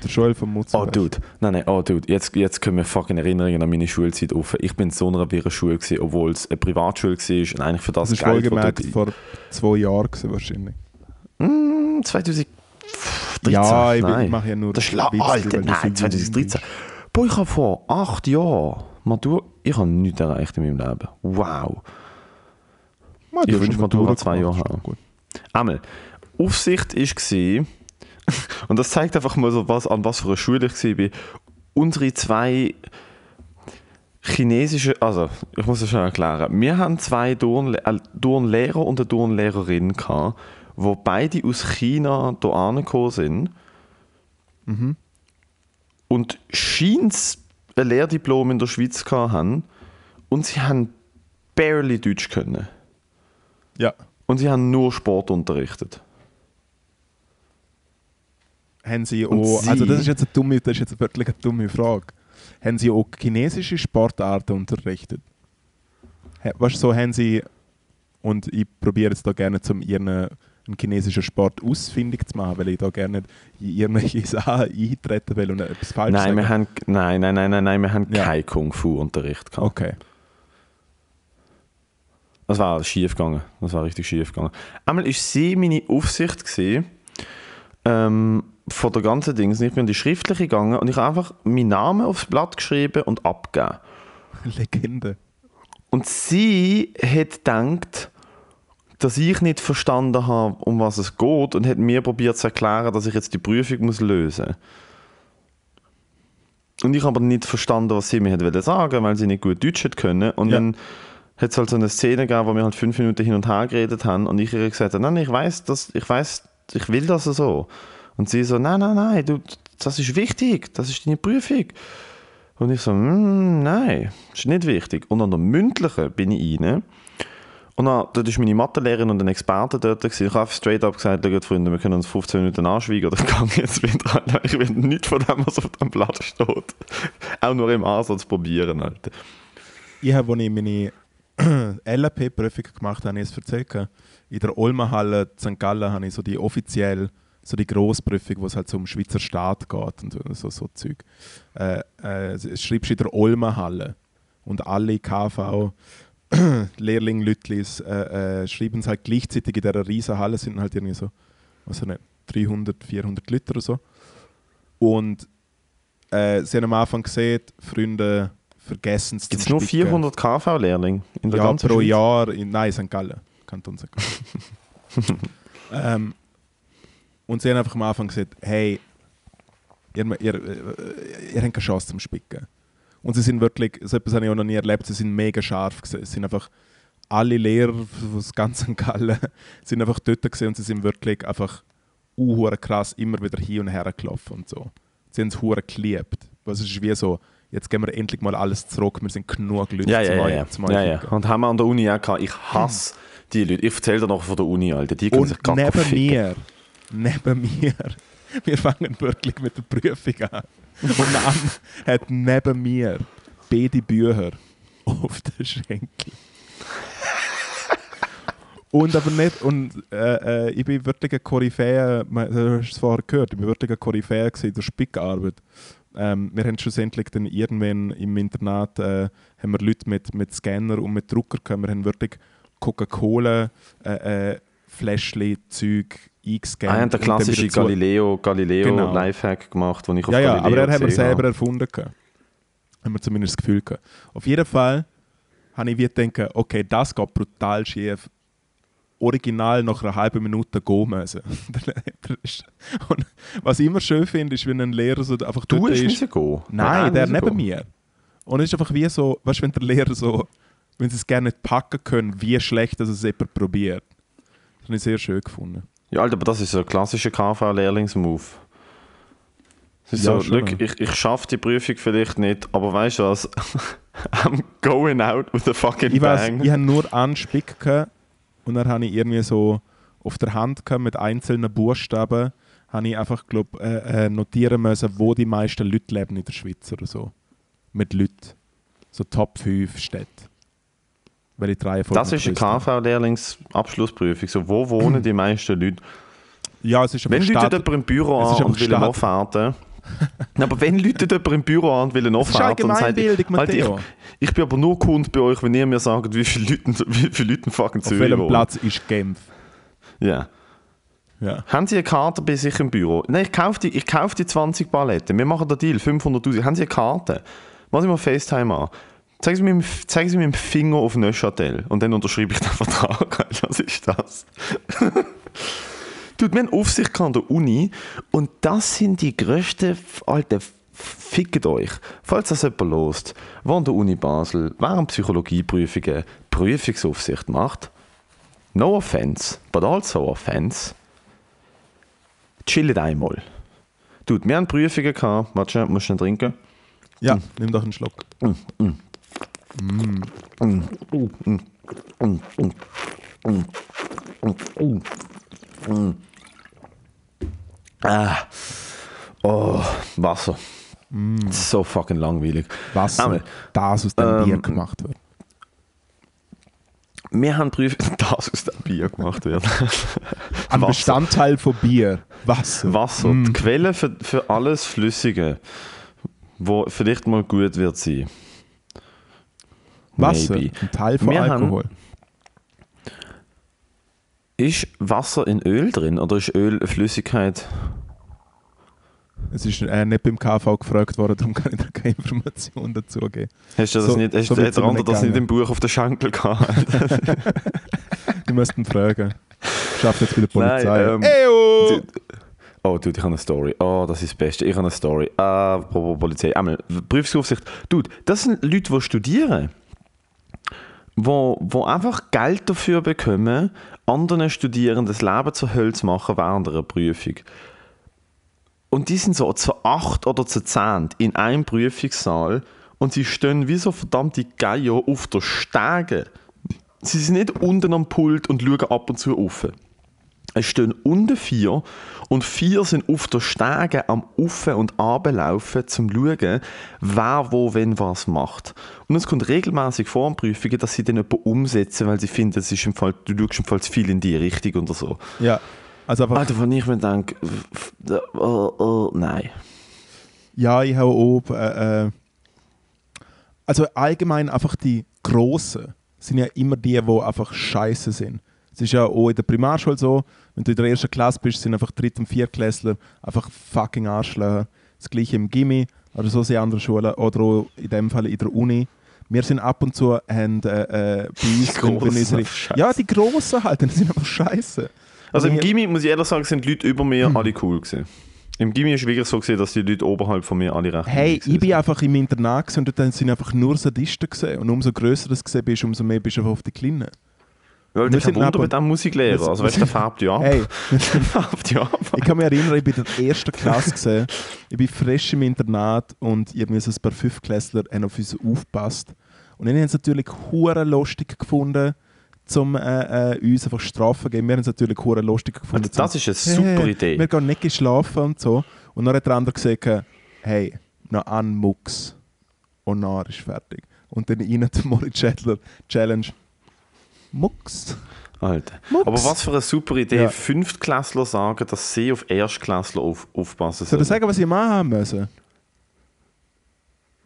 Der Joel vom Mutz. Oh, Dude. Nein, nein, oh, Dude. Jetzt, jetzt kommen mir fucking Erinnerungen an meine Schulzeit auf. Ich bin in so einer wirren Schule, gewesen, obwohl es eine Privatschule war und eigentlich für das, Das Geld, dort- vor zwei Jahren gewesen, wahrscheinlich. Hm, 2013. Ja, ich, bin- nein. ich mache ja nur Das ist Witze, Alter, nein, so jung 2013. Boah, ich habe vor acht Jahren Matur, ich habe nichts erreicht in meinem Leben. Wow. du Ich wünsche, Matura zwei Jahre haben. Einmal, Aufsicht war, und das zeigt einfach mal so, was, an was für einer Schule ich war. Unsere zwei chinesische, also ich muss es schon erklären, wir haben zwei Turnle äh, Turnlehrer und eine Turnlehrerin gehabt, wo beide aus China hier angekommen sind. Und scheins ein Lehrdiplom in der Schweiz gehabt haben und sie haben barely Deutsch können. Ja. Und sie haben nur Sport unterrichtet. Haben sie Und auch, sie- also das ist jetzt eine dumme, das ist jetzt wirklich eine dumme Frage. Haben sie auch chinesische Sportarten unterrichtet? Weißt du, so haben sie, und ich probiere jetzt da gerne zum ihren einen chinesischen Sport ausfindig zu machen, weil ich da gerne in irgendwelche Sachen eintreten will und etwas falsch Nein, sagen. wir haben, nein, nein, nein, nein, nein, wir haben Ja. keinen Kung-Fu-Unterricht gehabt. Okay. Das war schief gegangen. Das war richtig schief gegangen. Einmal war sie meine Aufsicht gewesen, ähm, von der ganzen Dings. Ich bin in die schriftliche gegangen und ich habe einfach meinen Namen aufs Blatt geschrieben und abgegeben. Legende. Und sie hat gedacht, dass ich nicht verstanden habe, um was es geht und hat mir probiert zu erklären, dass ich jetzt die Prüfung muss lösen muss. Und ich habe aber nicht verstanden, was sie mir wollen sagen, weil sie nicht gut Deutsch hat können. Und Ja. dann hat es halt so eine Szene gegeben, wo wir halt fünf Minuten hin und her geredet haben und ich ihr gesagt habe, nein, ich weiß, dass ich weiß, ich will das so. Und sie so, nein, nein, nein, du, das ist wichtig, das ist deine Prüfung. Und ich so, «Mm, nein, das ist nicht wichtig. Und an der mündlichen bin ich rein. Und dann, dort ist meine Mathelehrerin und ein Experte dort. Gewesen. Ich habe straight up gesagt, «Schaut, Freunde, wir können uns 15 Minuten anschweigen oder ich gehe jetzt wieder. Alter. Ich will nichts von dem, was auf dem Blatt steht. Auch nur im Ansatz probieren. Alter. Ich habe, als ich meine LP-Prüfung gemacht, habe ich es erzählt. In der Olmenhalle St. Gallen habe ich so die offiziell so die Grossprüfung, wo es halt so um Schweizer Staat geht und so, so, Zeug. Äh, äh, schreibst du in der Olmenhalle und alle KV Lehrling Lütlis äh, äh, schreiben es halt gleichzeitig in dieser riesen Halle, sind halt irgendwie so, was nicht, 300, 400 Leute oder so. Und äh, sie haben am Anfang gesehen, Freunde vergessen es Gibt es nur 400 KV-Lehrlinge in der ja, ganzen pro Schweiz? Jahr in, nein, St. Gallen, Kanton St. Gallen. ähm, und sie haben einfach am Anfang gesagt, hey, ihr, ihr, ihr habt keine Chance zum Spicken. Und sie sind wirklich, so etwas habe ich auch noch nie erlebt, sie sind mega scharf gewesen. Es sind einfach alle Lehrer aus ganz St. Gallen sind einfach dort gewesen und sie sind wirklich einfach uh, krass immer wieder hin und her gelaufen und so. Sie haben es hure geliebt. Was ist wie so, jetzt gehen wir endlich mal alles zurück, wir sind genug Leute Ja, ja, zum ja. Ja. zum ja, ja. Und haben wir an der Uni auch gehabt. Ich hasse die Leute. Ich erzähle dir noch von der Uni, Alter. Die können sich Und gar neben mir, neben mir, wir fangen wirklich mit der Prüfung an. Und dann hat neben mir beide Bücher auf den Schenkel. Und aber nicht, und äh, äh, ich bin wirklich ein Koryphäe, du hast es vorher gehört, ich bin wirklich ein Koryphäe gewesen durch Spickarbeit. Ähm, wir haben schlussendlich dann irgendwann im Internat äh, haben wir Leute mit, mit Scanner und mit Drucker gehabt. Wir haben wirklich Coca-Cola, äh, äh, Fläschchen, Zeug eingescannt. Ah, ja, der und dann klassische Galileo, Galileo Genau. Lifehack gemacht, den ich auf ja, ja, Galileo aber er haben wir selber habe. erfunden. gehabt. Haben wir zumindest das Gefühl gehabt. Auf jeden Fall habe ich wie gedacht, okay, das geht brutal schief. Original nach einer halben Minute gehen müssen. Und was ich immer schön finde, ist, wenn ein Lehrer so einfach Du hast ist. gehen? Nein, der neben gehen. mir. Und es ist einfach wie so, weißt du, wenn der Lehrer so, wenn sie es gerne nicht packen können, wie schlecht dass es jemand probiert. Das habe ich sehr schön gefunden. Ja, Alter, aber das ist so ein klassischer KV-Lehrlings-Move. Ja, so, look, ich, ich schaffe die Prüfung vielleicht nicht, aber weißt du was? I'm going out with a fucking Ich weiß, bang. ich habe nur einen Spick und dann habe ich irgendwie so auf der Hand mit einzelnen Buchstaben, habe ich einfach glaub, äh, äh, notieren müssen, wo die meisten Leute leben in der Schweiz oder so. Mit Leuten. So Top 5 Städte. Welche drei von das ist eine KV-Lehrlings-Abschlussprüfung. So, wo wohnen die meisten Leute? Ja, es ist aber Wenn Leute jemand im Büro an und will. Nein, aber wenn Leute jemand im Büro an und will ist auffahrten und sagt, ich, Matteo. ich bin aber nur Kunde bei euch, wenn ihr mir sagt, wie viele Leute, wie viele Leute fucking Auf Zürich welchem wohnen. Platz ist Genf? Ja. Ja. Haben Sie eine Karte bei sich im Büro? Nein, ich kaufe die, ich kaufe die 20 Paletten. Wir machen den Deal, 500'000. Haben Sie eine Karte? Machen Sie mal FaceTime an. Zeigen Sie mir, mit dem- zeigen Sie mir mit dem Finger auf Neuchâtel und dann unterschreibe ich den Vertrag. Was ist das? Dude, wir haben Aufsicht an der Uni und das sind die grössten, F- Alter, fickt euch. Falls das jemand lost, der an der Uni Basel während Psychologieprüfungen Prüfungsaufsicht macht, no offense, but also offense, chillt einmal. Dude, wir haben Prüfungen gehabt. Warte, musst du trinken? Ja, nimm doch einen Schluck. Ah. Oh, Wasser. So fucking langweilig. Wasser, Einmal. das aus dem Ähm, Bier gemacht wird. Wir haben Prüfungen, das aus dem Bier gemacht wird. Ein Wasser. Bestandteil von Bier. Wasser. Wasser, Mm. die Quelle für, für alles Flüssige, wo vielleicht mal gut wird sein. Wasser. Maybe. Ein Teil von Wir Alkohol. Ist Wasser in Öl drin oder ist Öl eine Flüssigkeit? Es ist äh, nicht beim KV gefragt worden, darum kann ich da keine Informationen dazu geben. Hast du das So- nicht, hast so du der andere nicht das nicht im Buch auf der Schenkel gehabt? Die müssten fragen. Schafft jetzt bei der Polizei. Nein, ähm, Eyo! Du- Oh, dude, ich habe eine Story. Oh, das ist das Beste. Ich habe eine Story. Ah, apropos Polizei. Einmal, Prüfungsaufsicht. Dude, das sind Leute, die studieren. Wo, wo einfach Geld dafür bekommen, anderen Studierenden das Leben zur Hölle zu machen während einer Prüfung. Und die sind so zu acht oder zu zehn in einem Prüfungssaal und sie stehen wie so verdammte Geier auf der Stege. Sie sind nicht unten am Pult und schauen ab und zu auf. Es stehen unten vier und vier sind auf der Stege am Uffen und Ablaufen, zum schauen, wer wo wenn was macht. Und es kommt regelmäßig vor Prüfungen, dass sie dann jemanden umsetzen, weil sie finden, es ist im Fall, du schaust im Fall zu viel in die Richtung oder so. Ja. Also einfach, Alter, von ich mir denke, oh, oh, nein. ja, ich habe auch. Äh, äh, also allgemein einfach die Grossen sind ja immer die, die einfach scheiße sind. Es ist ja auch in der Primarschule so, wenn du in der ersten Klasse bist, sind einfach Dritt- und Viertklässler einfach fucking Arschlöcher. Das gleiche im Gimmi oder so sind andere Schulen oder auch in dem Fall in der Uni. Wir sind ab und zu haben, äh, äh, bei uns Die unsere-. Ja, die Grossen halt, die sind einfach scheiße. Also im Gimmi, muss ich ehrlich sagen, sind die Leute über mir alle cool gewesen. Im Gimmi ist wirklich so gesehen, dass die Leute oberhalb von mir alle recht Hey, ich bin einfach im Internat und dort sind einfach nur Sadisten gesehen. Und umso grösser du gesehen bist, umso mehr bist du auf die Kleinen. Weil wir sind aber- mit dem Musiklehrer. Also weißt du, der färbt ja ab. Hey, färbt ja ab. ich kann mich erinnern, ich bin in der ersten Klasse gesehen. Ich bin frisch im Internat und irgendwie so ein paar Fünftklässler haben auf uns aufgepasst. Und ich habe es natürlich hure lustig gefunden, zum äh, äh, uns einfach Strafen zu geben. Wir haben es natürlich hure lustig gefunden. Also das zum- ist eine super Hey, Idee. Wir gehen nicht geschlafen und so. Und dann hat der andere gesagt, hey, noch an Mux. Und dann ist fertig. Und dann rein der Moritz Challenge. Mux. Alter. Mucks. Aber was für eine super Idee, Ja. Fünftklässler sagen, dass sie auf Erstklässler auf, aufpassen Soll ich sollen. sagen, was ich machen müssen?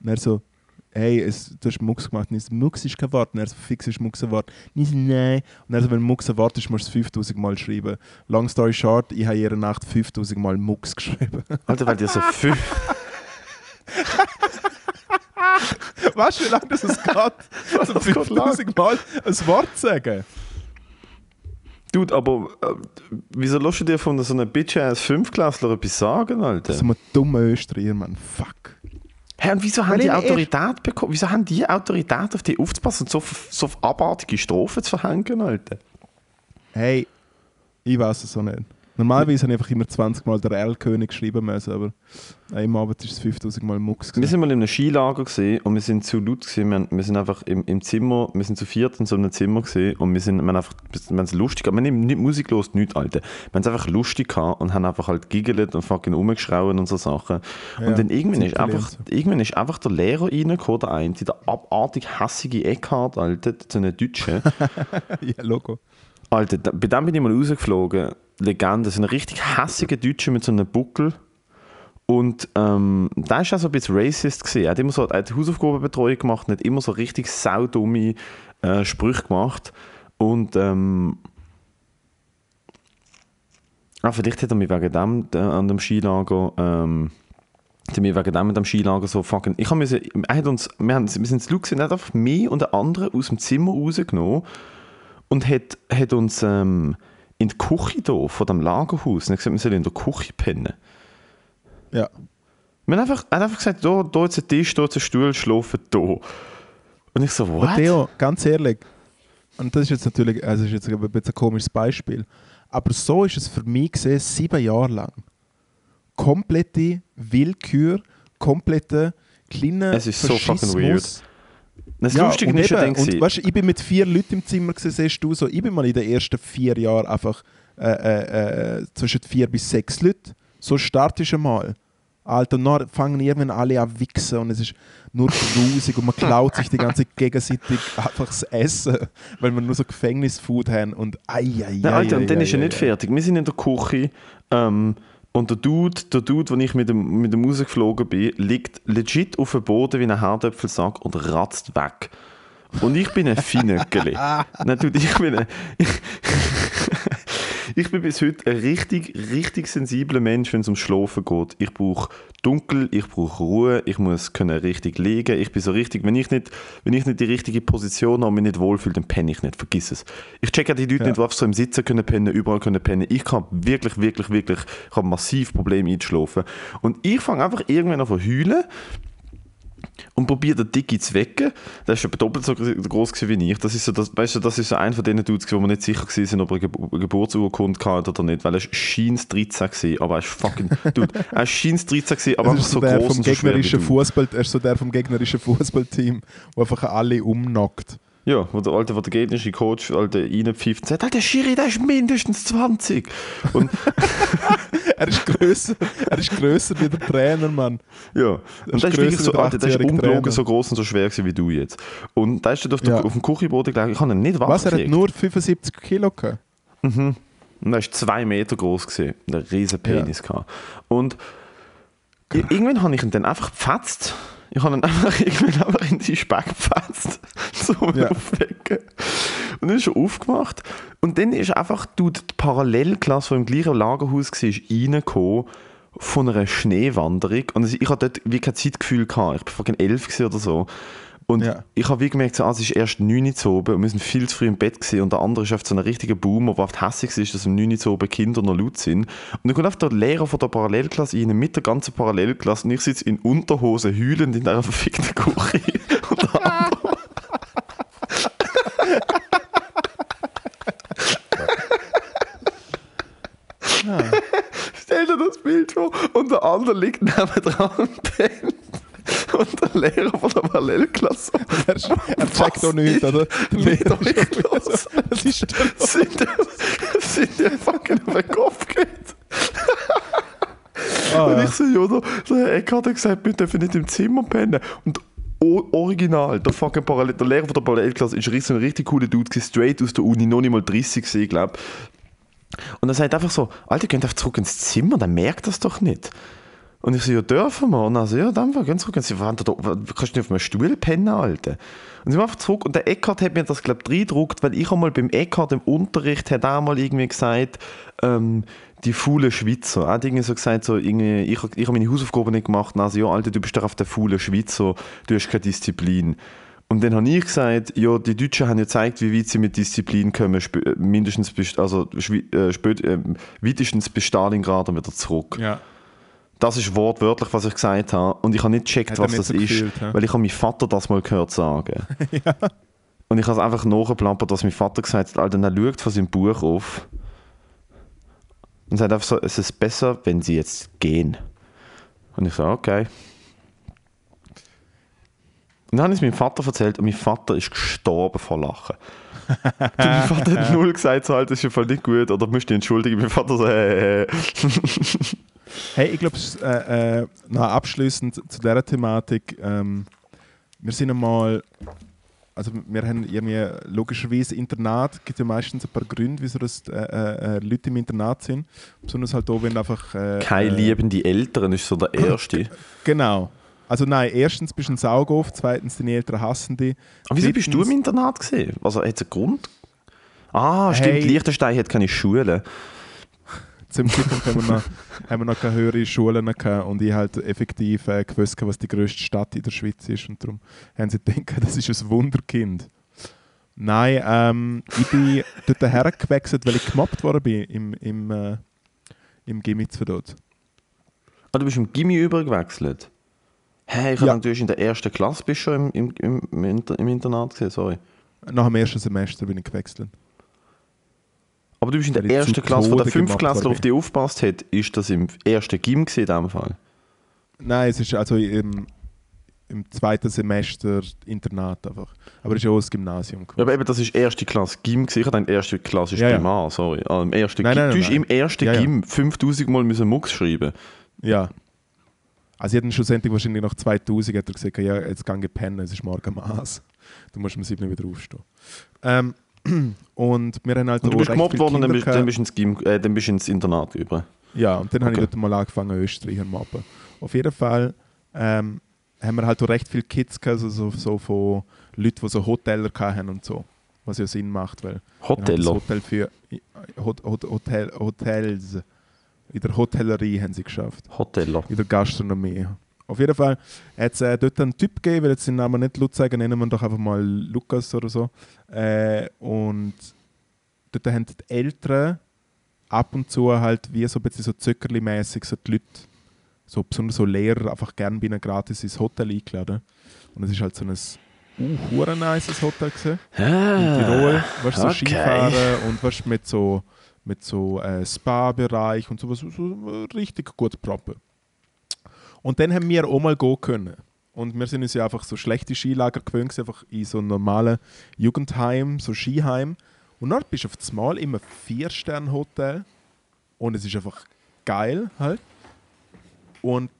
Und er so, hey, es, du hast Mux gemacht. Und ich so, Mux ist kein Wort. Und er so, fix ist Mux ein Wort. Und ich so, nein. Und er so, wenn Mux ein Wort ist, musst du es 5000 Mal schreiben. Long story short, ich habe jede Nacht 5000 Mal Mux geschrieben. Alter, weil die so fünf... weißt du, wie lange das es geht? So 5000 Mal ein Wort sagen. Dude, aber äh, wieso lässt du dir von so einer bitch-ass Fünftklässler etwas sagen, Alter? So ein dummer Österreicher, Mann. Fuck. Hä, und wieso haben Weil die ich Autorität bekommen? Wieso haben die Autorität auf die aufzupassen und so, so abartige Strafen zu verhängen, Alter? Hey, ich weiß es so nicht. Normalerweise habe ich einfach immer 20 Mal der L-König geschrieben müssen, aber im Abend ist es 5000 Mal Mux. Wir gewesen. sind mal in einem Skilager gesehen und wir sind zu laut gewesen. Wir, haben- wir sind einfach im, im Zimmer, wir sind zu viert in so einem Zimmer gesehen und wir sind, wir haben einfach, wir haben es lustig, gehabt. wir haben nicht Musik los, nichts, Alter. Wir haben es einfach lustig gehabt und haben einfach halt giggelt und fucking rumgeschrauen und so Sachen. Ja, und dann irgendwann ist einfach, irgendwann ist einfach der Lehrer reingekommen, der eine, der abartig hässige Eckhart, Alter, so eine Deutsche. ja, Logo. Alter, da, bei dem bin ich mal rausgeflogen. Legende, so ein richtig hässiger Deutscher mit so einem Buckel. Und ähm, da war auch so ein bisschen racist. Er hat immer so er Hausaufgabenbetreuung gemacht und hat immer so richtig saudumme äh, Sprüche gemacht. Und ähm, ah, vielleicht hat er mich wegen dem äh, an dem Skilager ähm, mich wegen dem an dem Skilager so fucking... Ich hab müssen, er hat uns, wir, haben, wir sind zu gewesen, er hat einfach mich und den anderen aus dem Zimmer rausgenommen und hat, hat uns ähm, in die Küche da, von dem Lagerhaus, und hat gesagt, wir sollen in der Küche pennen. Ja. Wir haben einfach, er hat einfach gesagt, da, da ist ein Tisch, da ist ein Stuhl, schlafen da. Und ich so, what? Theo, ganz ehrlich, und das ist jetzt natürlich, also ist jetzt ein bisschen ein komisches Beispiel, aber so ist es für mich gesehen, sieben Jahre lang. Komplette Willkür, komplette kleine Es ist so fucking Faschismus. Das Ja, Lustige und ist ja eben, dann, und weißt, ich bin mit vier Leuten im Zimmer, gewesen, siehst du so. Ich bin mal in den ersten vier Jahren einfach äh, äh, äh, zwischen vier bis sechs Leute. So startest du mal. Alter, und dann fangen irgendwann alle an wichsen und es ist nur grusig und man klaut sich die ganze Zeit gegenseitig einfach das Essen, weil wir nur so Gefängnisfood haben und ei, ei, ei, Nein, Alter, ei, und dann ei, ist er ei, nicht fertig. Wir sind in der Küche ähm, und der Dude, der Dude, wo ich mit dem, mit dem rausgeflogen bin, liegt legit auf dem Boden wie ein Herdöpfelsack und ratzt weg. Und ich bin ein Finöckeli. Nein, Dude, ich bin ein, ich bin bis heute ein richtig, richtig sensibler Mensch, wenn es ums Schlafen geht. Ich brauche dunkel, ich brauche Ruhe, ich muss können richtig liegen. Ich bin so richtig, wenn ich nicht, wenn ich nicht die richtige Position habe und mich nicht wohlfühle, dann penne ich nicht. Vergiss es. Ich check ja die Leute Ja. nicht, die so im Sitzen können pennen, überall können pennen. Ich kann wirklich, wirklich, wirklich, ich habe massiv Probleme einzuschlafen. Und ich fange einfach irgendwann an zu heulen und probiert den Dicky zu wecken. Der ist etwa doppelt so groß wie ich. Das ist so, das, weißt du, das ist so einer von diesen Dudes, wo wir nicht sicher waren, ob er eine Ge- Geburtsurkunde hatte oder nicht, weil er scheint 13 gewesen, aber er ist fucking, dude, er scheint 13 gewesen, aber einfach ist so so groß vom und so schwer. Fußball, er ist so der vom gegnerischen Fußballteam, der einfach alle umnockt. Ja, wo der, Alter, wo der gegnerische Coach Alter, reinpfeift und sagt, Alter, Schiri, der ist mindestens 20. Und Er ist grösser, er ist grösser wie der Trainer, Mann. Ja, und ist das ist wirklich so, der Alter, der ist 18-jährige ungelogen so groß und so schwer wie du jetzt. Und da ist er auf, der, Ja. auf dem Küchenboden gelegen, ich habe ihn nicht wach Was, er hat nur 75 Kilo gehabt? Und er ist zwei Meter groß gesehen, einen riesen Penis gehabt. Und irgendwann habe ich ihn dann einfach gepfetzt. Ich habe ihn einfach irgendwann einfach in die Speck gepfetzt, so Ja. aufwecken. Und dann ist er aufgemacht. Und dann ist einfach die Parallelklasse, die im gleichen Lagerhaus war, reingekommen von einer Schneewanderung. Und ich hatte dort wie kein Zeitgefühl gehabt. Ich war fucking elf oder so. Und Ja. ich habe wie gemerkt, so, ah, es ist erst 9 Uhr zu oben und wir sind viel zu früh im Bett gewesen. und der andere ist oft so ein richtiger Boomer, der oft hässlich ist, dass um 9 Uhr zu oben Kinder noch laut sind. Und dann kommt der Lehrer von der Parallelklasse rein, mit der ganzen Parallelklasse und ich sitze in Unterhose heulend in dieser verfickten Küche. und der andere Stell dir das Bild vor und der andere liegt nebendran und pennt. Und der Lehrer von der Parallelklasse. Er, er checkt auch nichts, oder? Der euch ist schon los? Was ist das? Sind die, sind die fucking auf den Kopf geht? Ah, Und ich so, ja, der, der Eckhard hat gesagt, wir dürfen nicht im Zimmer pennen. Und original, der fucking Parallel, der Lehrer von der Parallelklasse ist richtig- so ein richtig cooler Dude, gewesen, straight aus der Uni, noch nicht mal 30 gewesen, glaube Und er sagt einfach so, Alter, geht einfach zurück ins Zimmer, der merkt das doch nicht. Und ich so, ja, dürfen wir? Und er so, ja, dann gehen zurück. Und sie waren da, kannst du nicht auf einem Stuhl pennen, Alter? Und sie sind einfach zurück. Und der Eckhard hat mir das, glaube ich, reingedruckt, weil ich einmal beim Eckhard im Unterricht hat er mal irgendwie gesagt, ähm, die faule Schweizer. Er hat irgendwie so gesagt, so, irgendwie, ich, ich habe meine Hausaufgaben nicht gemacht. Und so, ja, Alter, du bist doch auf der faule Schweizer, du hast keine Disziplin. Und dann habe ich gesagt, ja, die Deutschen haben ja gezeigt, wie weit sie mit Disziplin kommen, äh, mindestens also äh, spät, äh, weitestens bis Stalingrad wieder zurück. ja. Das ist wortwörtlich, was ich gesagt habe. Und ich habe nicht gecheckt, Hat was das so ist, gefühlt, weil ich habe meinen Vater das mal gehört sagen. Und ich habe es einfach nachgeplappert, dass mein Vater gesagt hat, Alter, er schaut von seinem Buch auf und sagt einfach so, es ist besser, wenn sie jetzt gehen. Und ich so, okay. Und dann habe ich es meinem Vater erzählt und mein Vater ist gestorben vor Lachen. Mein Vater hat null gesagt, so, das ist ja voll nicht gut, oder musst du entschuldigen. Mein Vater so, äh, äh. Hey, ich glaube, äh, äh, noch abschließend zu dieser Thematik. Ähm, wir sind einmal, also wir haben irgendwie logischerweise Internat, es gibt ja meistens ein paar Gründe, wieso das, äh, äh, äh, Leute im Internat sind. Besonders halt auch, wenn einfach... Äh, Keine äh, liebende Eltern ist so der erste. Genau. Also nein, erstens bist du ein Saugoff, zweitens deine Eltern hassen dich. Aber wieso bist du im Internat gesehen? Also hat es einen Grund? Ah, stimmt, Hey. Liechtenstein hat keine Schule. Zum Zeitpunkt haben wir noch, haben wir noch keine höhere Schulen gehabt und ich halt effektiv äh, gewusst, was die grösste Stadt in der Schweiz ist und darum haben sie gedacht, das ist ein Wunderkind. Nein, ähm, ich bin dort hergewechselt, weil ich gemobbt worden bin im, im, äh, im Gimmitz von dort. Ah, du bist im Gimmi übergewechselt. Hey, ich Ja. du bist in der ersten Klasse bist schon im, im, im, im Internat gesehen, sorry. Nach dem ersten Semester bin ich gewechselt. Aber du bist in der ersten Klasse, wo der Fünftklässler auf dich aufgepasst hat, ist das im ersten Gym gesehen in dem Fall. Nein, es ist also im, im zweiten Semester Internat einfach. Aber es ist auch das Gymnasium. Ja, aber eben, das ist erste Klasse Gym gesehen. Ich habe erste Klasse ist Ja, ja. Primar, sorry. Ah, im ersten Nein, Gym. nein, du nein, hast nein. im ersten Ja, ja. Gym 5000 Mal müssen Mux schreiben. Ja. Also, ich hätte schlussendlich wahrscheinlich nach 2000 hat er gesagt, ja, jetzt gehe ich pennen, es ist morgen Maß. Du musst um 7 Uhr wieder aufstehen. Ähm, und wir haben halt Und du bist gemobbt worden und dann bist, dann bist ins, Gym, äh, dann bist du ins Internat über. Ja, und dann habe ich Okay. dort mal angefangen, Österreicher mobben. Auf jeden Fall ähm, haben wir halt auch recht viele Kids gehabt, also so, so von Leuten, die so Hoteller hatten und so. Was ja Sinn macht, weil Hoteller. Hotel für Hot, Hot, Hotel, Hotels in der Hotellerie haben sie geschafft. Hoteller. in der Gastronomie. Auf jeden Weil hat es äh, dort einen Typ gegeben, will jetzt den Namen nicht laut sagen, nennen wir ihn doch einfach mal Lukas oder so. Äh, und dort haben die Eltern ab und zu halt wie so ein bisschen so zöckerli-mässig so die Leute, so besonders so Lehrer, einfach gerne bei ihnen gratis ins Hotel eingeladen. Und es ist halt so ein uh, nices Hotel gewesen. in Tirol, weißt du, so okay. Skifahren und weißt, mit so, mit so äh, Spa-Bereich und sowas, so, so richtig gut proper. Und dann haben wir auch mal gehen können. Und wir sind uns ja einfach so schlechte Skilager gewöhnt, einfach in so einem normalen Jugendheim, so Skiheim. Und dann bist du auf das Mal immer Vier-Sterne-Hotel und es ist einfach geil halt. Und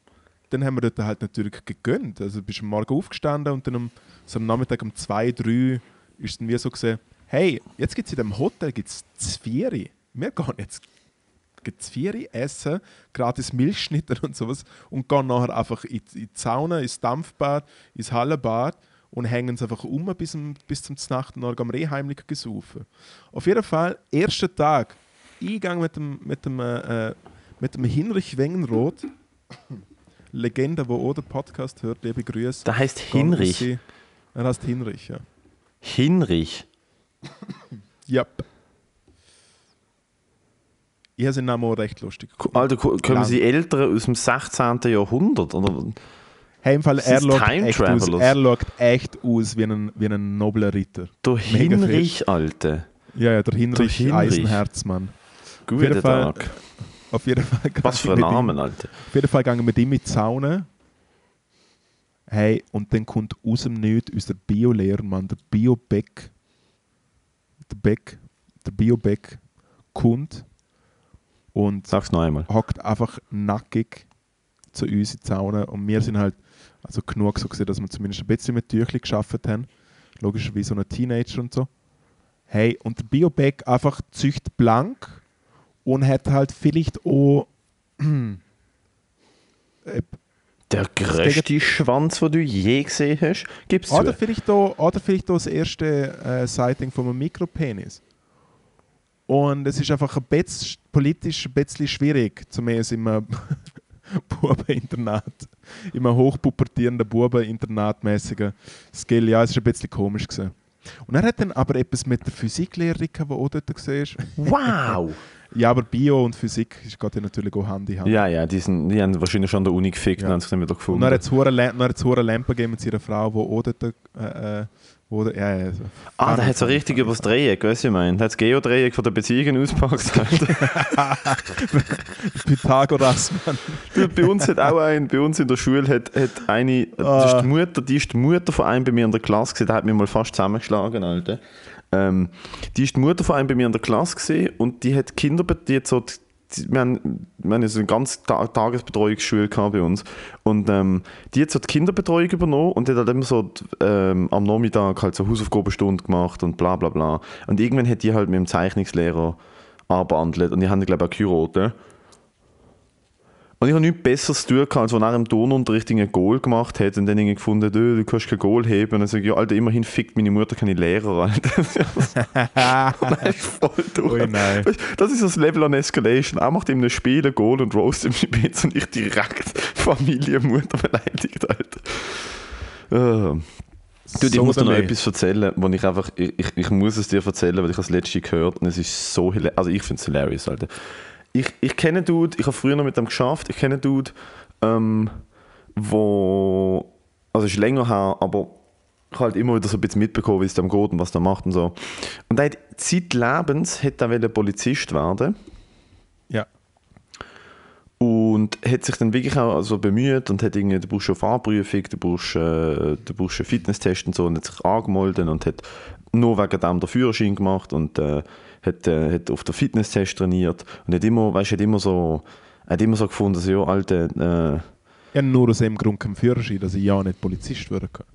dann haben wir dort halt natürlich gegönnt. Also bist am Morgen aufgestanden und dann am, so am Nachmittag um zwei, drei ist es dann wie so gesehen, hey, jetzt gibt es in dem Hotel gibt's Zvieri. Wir gehen jetzt Zvieri essen, gratis Milchschnitter und sowas und gehen nachher einfach in, in die Sauna, ins Dampfbad, ins Hallenbad und hängen es einfach um bis, zum- bis zum Nacht und dann gehen wir eh heimlich gesaufen. Auf jeden Fall, erster Tag, Eingang mit dem, mit dem, äh, äh, mit dem Hinrich Wengenroth, Legende, wo auch den Podcast hört, liebe Grüße. Der heißt Hinrich. Er heißt Hinrich, ja. Hinrich. Yep. Ich habe seinen Namen auch recht lustig. gefunden. Alter, ko- kommen sie Eltern aus dem 16. Jahrhundert? Oder? Hey, im Fall, er schaut, echt aus, er schaut echt aus wie ein, wie ein nobler Ritter. Der Hinrich, Alter. Ja, ja, der Hinrich, Hinrich. Eisenherz, Mann. Guten jeden Fall- Tag. Auf jeden Fall Was für ein mit ihm- Namen, Alter. Auf jeden Fall gehen wir mit ihm in die Sauna. Hey, und dann kommt aus dem Nichts unser Biolehrer, Mann, der Bio-Beck. Der Beck, der Bio-Beck kommt und Sag's noch einmal. hockt einfach nackig zu uns in die Sauna und wir sind halt also genug so gesehen, dass wir zumindest ein bisschen mit Tüchli geschafft haben. Logisch wie so ein Teenager und so. Hey, und der Bioback einfach zücht blank und hat halt vielleicht auch äh, Der größte Schwanz, den du je gesehen hast, oder vielleicht auch, oder vielleicht auch das erste äh, Sighting von einem Mikropenis. Und es ist einfach ein bisschen, politisch ein bisschen schwierig, zumindest im äh, Bubeninternat. Im hochpubertierenden Bubeninternatmäßigen Skill. Ja, es ist ein bisschen komisch gewesen. Und er hat dann aber etwas mit der Physiklehrerin, die auch dort war. Wow! Ja, aber Bio und Physik ist geht ja natürlich auch Hand in Hand. ja, ja, die, sind, die haben wahrscheinlich schon an der Uni gefickt Ja. und haben sich dann wieder Und gefunden. dann hat es hure Lä- dann hat's hure Lampe gegeben mit seiner Frau, die auch dort... Äh, äh, wo der, ja, ja, so. ah, der hat so richtig über das Dreieck, weißt du, ich meine. Der hat das Geodreieck von der Beziehungen ausgepackt. Pythagoras, Mann. Du, bei uns hat auch ein, bei uns in der Schule hat, hat eine, das ist Ah. die Mutter, die ist die Mutter von einem bei mir in der Klasse gewesen, der hat mich mal fast zusammengeschlagen, Alter. Ähm, die ist die Mutter von einem bei mir in der Klasse gesehen und die hat Kinder, die hat so, die, wir haben, wir haben so eine ganz Ta Tagesbetreuungsschule bei uns und ähm, die hat die Kinderbetreuung übernommen und die hat halt immer so ähm, am Nachmittag halt so Hausaufgabenstunde gemacht und bla bla bla. Und irgendwann hat die halt mit dem Zeichnungslehrer arbandelt und die haben glaube ich auch geheiratet. Und ich habe nichts Besseres zu tun, gehabt, als wenn er im Turnunterricht ein Goal gemacht hat und dann irgendwie gefunden, du, du kannst kein Goal heben. Und dann sage ich, ja, Alter, immerhin fickt meine Mutter keine Lehrer, Alter. er ist voll durch. Ui, nein. Das ist das Level an Escalation. Er macht ihm ein Spiel, ein Goal und roast ihm ein bisschen und ich direkt Familie, Mutter beleidigt, Alter. Ah. Du, ich So muss dir noch etwas erzählen, wo ich einfach, ich, ich, ich muss es dir erzählen, weil ich das letzte gehört und es ist so hilarious. Also ich finde es hilarious, Alter. Ich, ich kenne einen Dude, ich habe früher noch mit dem geschafft, ich kenne einen Dude, ähm, wo, also ist länger her, aber ich habe halt immer wieder so ein bisschen mitbekommen, wie es dem geht und was der macht und so. Und er hat zeitlebens hätte er Polizist werden Ja. und hat sich dann wirklich auch also bemüht und hat irgendwie, du brauchst eine Fahrprüfung, du brauchst, äh, du brauchst einen Fitnesstest und so und hat sich angemeldet und hat nur wegen dem den Führerschein gemacht und äh, hat, äh, hat auf den Fitnesstest trainiert und hat immer, weißt, hat immer so, hat immer so gefunden, so, ja, Alter, äh, habe nur aus dem Grund keinen Führerschein, dass ich ja nicht Polizist werden kann.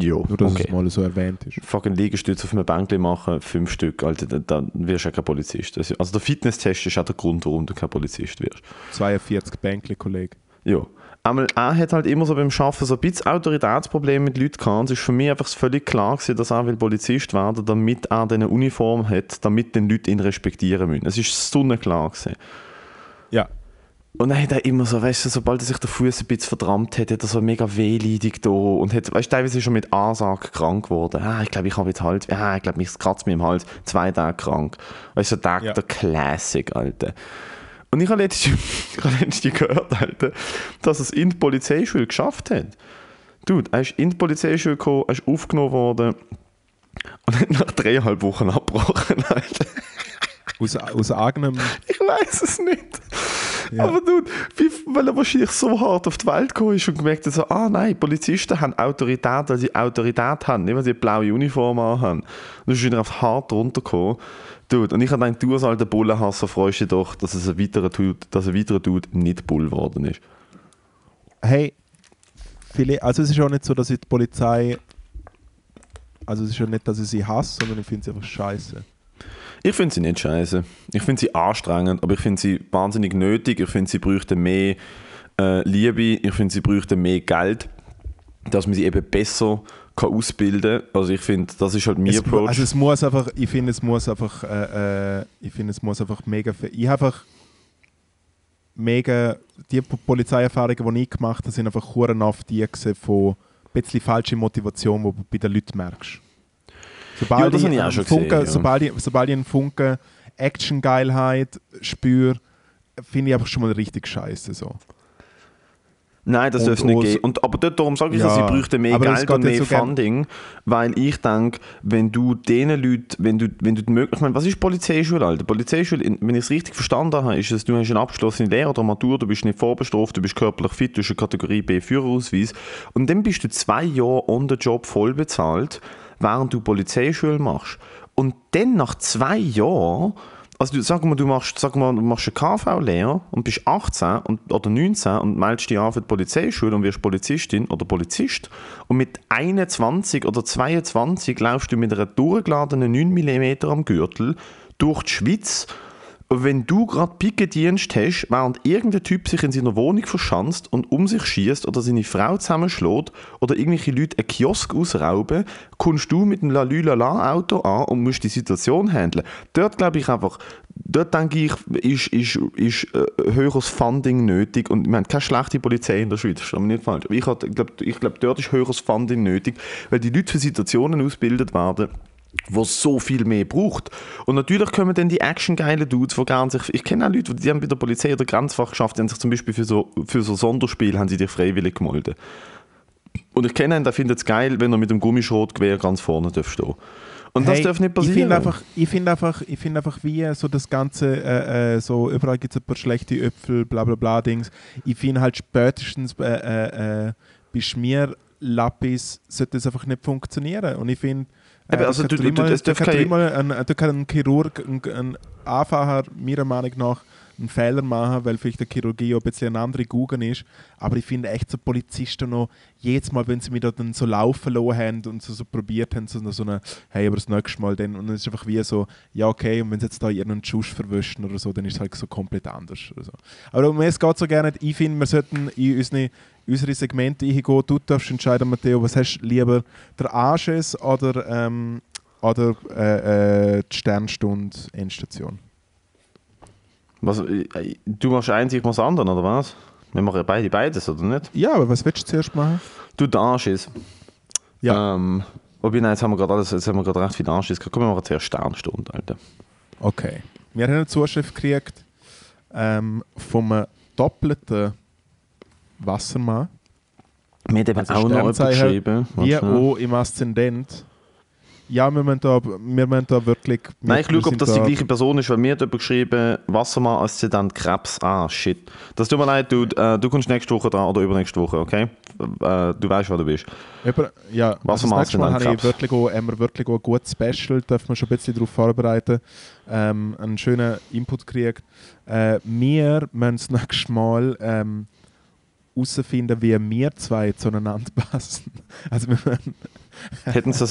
ja, Nur, dass okay. es mal so erwähnt ist. Fucking Liegestütze auf einem Bänkchen machen, fünf Stück, Alter, dann, dann wirst du ja kein Polizist. Also der Fitnesstest ist auch der Grund, warum du kein Polizist wirst. 42 Bänkle, Kollege. Ja. Einmal, er hat halt immer so beim Arbeiten so ein bisschen Autoritätsprobleme mit Leuten gehabt. Und es ist für mich einfach völlig klar gewesen, dass er will Polizist werden damit er diese Uniform hat, damit die Leute ihn respektieren müssen. Es ist sonnenklar gewesen. Ja. Und dann hat er immer so, weißt du, sobald er sich der Fuß ein bisschen verdrammt hat, hat er so mega wehleidig da und hat, weißt du, teilweise ist er schon mit Ansage krank geworden. Ah, ich glaube, ich habe jetzt halt, ah, ich glaube, mich kratzt mir im Hals, zwei Tage krank. Weißt du, so der, Ja. der Classic, Alter. Und ich habe letztens, ich habe letztens gehört, Alter, dass er es in die Polizeischule geschafft hat. Dude, er ist in die Polizeischule gekommen, er ist aufgenommen worden und hat nach dreieinhalb Wochen abgebrochen, Alter. Aus, aus eigenem. Ich weiß es nicht. Ja. Aber du, wie, weil er wahrscheinlich so hart auf die Welt gekommen ist und gemerkt hat, so, ah nein, Polizisten haben Autorität, weil sie Autorität haben, nicht weil sie eine blaue Uniform haben. Und dann ist wieder auf hart runtergekommen. Dude, und ich habe gedacht, du als alter Bullenhasser freust dich doch, dass es ein weiterer Dude, dass ein weiterer Dude nicht Bull geworden ist. Hey, viele, also es ist auch nicht so, dass ich die Polizei, also es ist ja nicht, dass ich sie hasse, sondern ich finde sie einfach scheiße. Ich finde sie nicht scheiße. Ich finde sie anstrengend, aber ich finde sie wahnsinnig nötig. Ich finde, sie bräuchten mehr äh, Liebe. Ich finde, sie bräuchten mehr Geld, dass man sie eben besser kann ausbilden kann. Also ich finde, das ist halt mein Es, Approach. also es muss einfach, ich finde es muss einfach, äh, äh, ich finde es muss einfach mega, ich habe einfach mega, die Po- Polizeierfahrungen, die ich gemacht habe, sind einfach hurenhaft die gewesen von ein bisschen falsche Motivation, die du bei den Leuten merkst. Sobald Ja, das habe ich auch einen schon Funken, gesehen, ja. sobald, ich, sobald ich einen Funken Action-Geilheit spüre, finde ich einfach schon mal richtig scheiße so. Nein, das es nicht geben. Und, aber dort, darum sage ich, Ja, dass sie bräuchten mehr aber es Geld und mehr so Funding, weil ich denke, wenn du diesen Leuten, wenn du, wenn du die Möglichkeit, ich meine, was ist Polizeischule, Alter? Polizeischule, wenn ich es richtig verstanden habe, ist es, du hast eine abgeschlossene Lehre oder Matur, du bist nicht vorbestraft, du bist körperlich fit, du hast eine Kategorie B Führerausweis und dann bist du zwei Jahre on the job voll bezahlt, während du Polizeischule machst. Und dann nach zwei Jahren also du, sag mal, du machst, sag mal, du machst eine KV-Lehre und bist 18 und, oder 19 und meldest dich an für die Polizeischule und wirst Polizistin oder Polizist und mit 21 oder 22 laufst du mit einer durchgeladenen 9 mm am Gürtel durch die Schweiz wenn du gerade Pickendienst hast, während irgendein Typ sich in seiner Wohnung verschanzt und um sich schießt oder seine Frau zusammenschlägt oder irgendwelche Leute einen Kiosk ausrauben, kommst du mit einem Lalülala-Auto an und musst die Situation handeln. Dort glaube ich einfach, dort denke ich, ist, ist, ist äh, höheres Funding nötig und ich meine, keine schlechte Polizei in der Schweiz, das ist aber nicht falsch. Ich glaube, ich glaub, dort ist höheres Funding nötig, weil die Leute für Situationen ausgebildet werden, wo es so viel mehr braucht. Und natürlich kommen dann die actiongeilen Dudes, die gerne sich, ich kenne auch Leute, die haben bei der Polizei oder Grenzfach geschafft, die haben sich zum Beispiel für so, für so Sonderspiel haben sie dich freiwillig gemeldet. Und ich kenne einen, der findet es geil, wenn er mit dem Gummischrotgewehr ganz vorne darf stehen. Und das Hey, darf nicht Ich passieren. finde einfach, ich finde einfach, ich finde einfach, wie so das ganze, äh, äh, so überall gibt es ein paar schlechte Äpfel, bla bla bla Dings. Ich finde halt spätestens äh, äh, äh, bei Schmierlappis sollte das einfach nicht funktionieren. Und ich finde, Eben, also da du- du- dreimal- es da darf kein- dreimal ein, kann ein Chirurg, ein, ein Anfahrer meiner Meinung nach einen Fehler machen, weil vielleicht der Chirurgie ein bisschen eine andere Guggen ist. Aber ich finde echt so Polizisten noch, jedes Mal, wenn sie mich da dann so laufen lassen haben und so, so probiert haben, so, so eine, hey, aber das nächste Mal dann, und dann ist es einfach wie so, ja okay, und wenn sie jetzt da ihren Schuss verwischen oder so, dann ist es halt so komplett anders. Oder so. Aber es geht so gerne, ich finde, wir sollten in unsere, unsere Segmente eingehen. Du darfst entscheiden, Matteo, was hast du lieber, der Anschiss oder, ähm, oder äh, äh, die Sternstunde Endstation? Was, äh, du machst eins, ich mach das andere, oder was? Wir machen ja beide beides, oder nicht? Ja, aber was willst du zuerst machen? Du, der Anschiss. Ja. Ähm, wobei, nein, jetzt haben wir gerade alles, jetzt haben wir gerade recht viel Anschiss. gehabt. Komm, wir machen zuerst Sternstunde, Alter. Okay. Wir haben eine Zuschrift gekriegt ähm, vom doppelten Wassermann. Wir haben eben Also auch noch geschrieben. Wie auch im Aszendent. Ja, wir müssen da, wir müssen da wirklich. wir- Nein, ich schaue, ob das die da- gleiche Person ist, weil mir hat jemand geschrieben, Wassermann, Aszendent, Krebs. Ah, shit. Das tut mir leid, du, äh, du kommst nächste Woche dran oder übernächste Woche, okay? Äh, du weißt, wer du bist. Über, ja, also Wassermann Mal Aszendent, Krebs. wirklich auch, haben wir wirklich auch ein gutes Special, dürfen wir schon ein bisschen darauf vorbereiten. Ähm, einen schönen Input gekriegt. Äh, wir müssen das nächste Mal ähm, herausfinden, wie wir zwei zueinander passen. Also wir Hätten sie das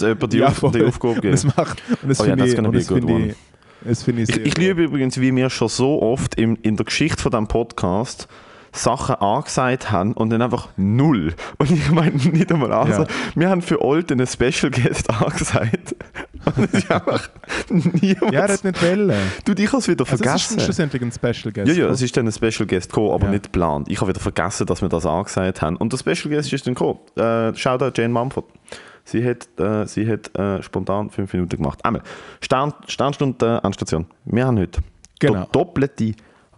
jemand, die, Ja, Auf, die Aufgabe gegeben? das macht, und das Oh ja, finde that's ich, das one. ich, das finde ich Ich, ich liebe übrigens, wie wir schon so oft in, in der Geschichte von diesem Podcast Sachen angesagt haben und dann einfach null. Und ich meine nicht einmal also, Ja. wir haben für Old einen Special Guest angesagt. Und es ist einfach niemand. Ja, er hat nicht wollen. du, ich habe es wieder Also es ist vergessen. schlussendlich ein Special Guest. Ja, ja, es ist dann ein Special Guest gekommen, aber Ja. nicht geplant. Ich habe wieder vergessen, dass wir das angesagt haben. Und der Special Guest ist dann gekommen. Äh, Shoutout Jane Mumford. Sie hat, äh, sie hat äh, spontan fünf Minuten gemacht. Einmal, Stern, Sternstunde äh, Anstation. Wir haben heute Genau. doppelte